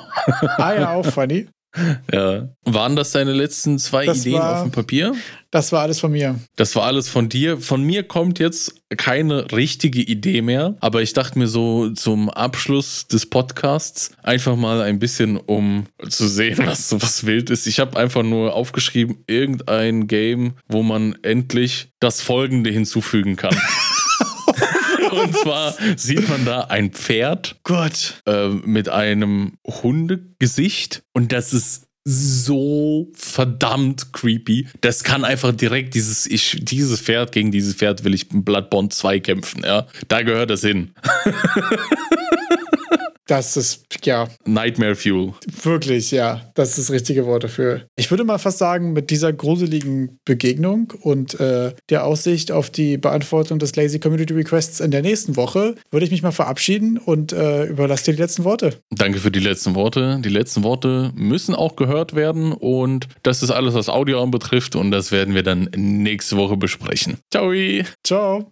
Ah ja, auch funny. Ja. Waren das deine letzten zwei das Ideen war, auf dem Papier? Das war alles von mir. Das war alles von dir. Von mir kommt jetzt keine richtige Idee mehr, aber ich dachte mir so zum Abschluss des Podcasts einfach mal ein bisschen, um zu sehen, <laughs> was was wild ist. Ich habe einfach nur aufgeschrieben, irgendein Game, wo man endlich das Folgende hinzufügen kann. <laughs> Und zwar sieht man da ein Pferd Gott. Äh, mit einem Hundegesicht und das ist so verdammt creepy. Das kann einfach direkt dieses, ich, dieses Pferd gegen dieses Pferd will ich Bloodborne 2 kämpfen, ja. Da gehört das hin. <laughs> Das ist, ja. Nightmare Fuel. Wirklich, ja. Das ist das richtige Wort dafür. Ich würde mal fast sagen, mit dieser gruseligen Begegnung und äh, der Aussicht auf die Beantwortung des Lazy Community Requests in der nächsten Woche würde ich mich mal verabschieden und äh, überlasse dir die letzten Worte. Danke für die letzten Worte. Die letzten Worte müssen auch gehört werden und das ist alles, was Audio anbetrifft und das werden wir dann nächste Woche besprechen. Ciao. Ciao.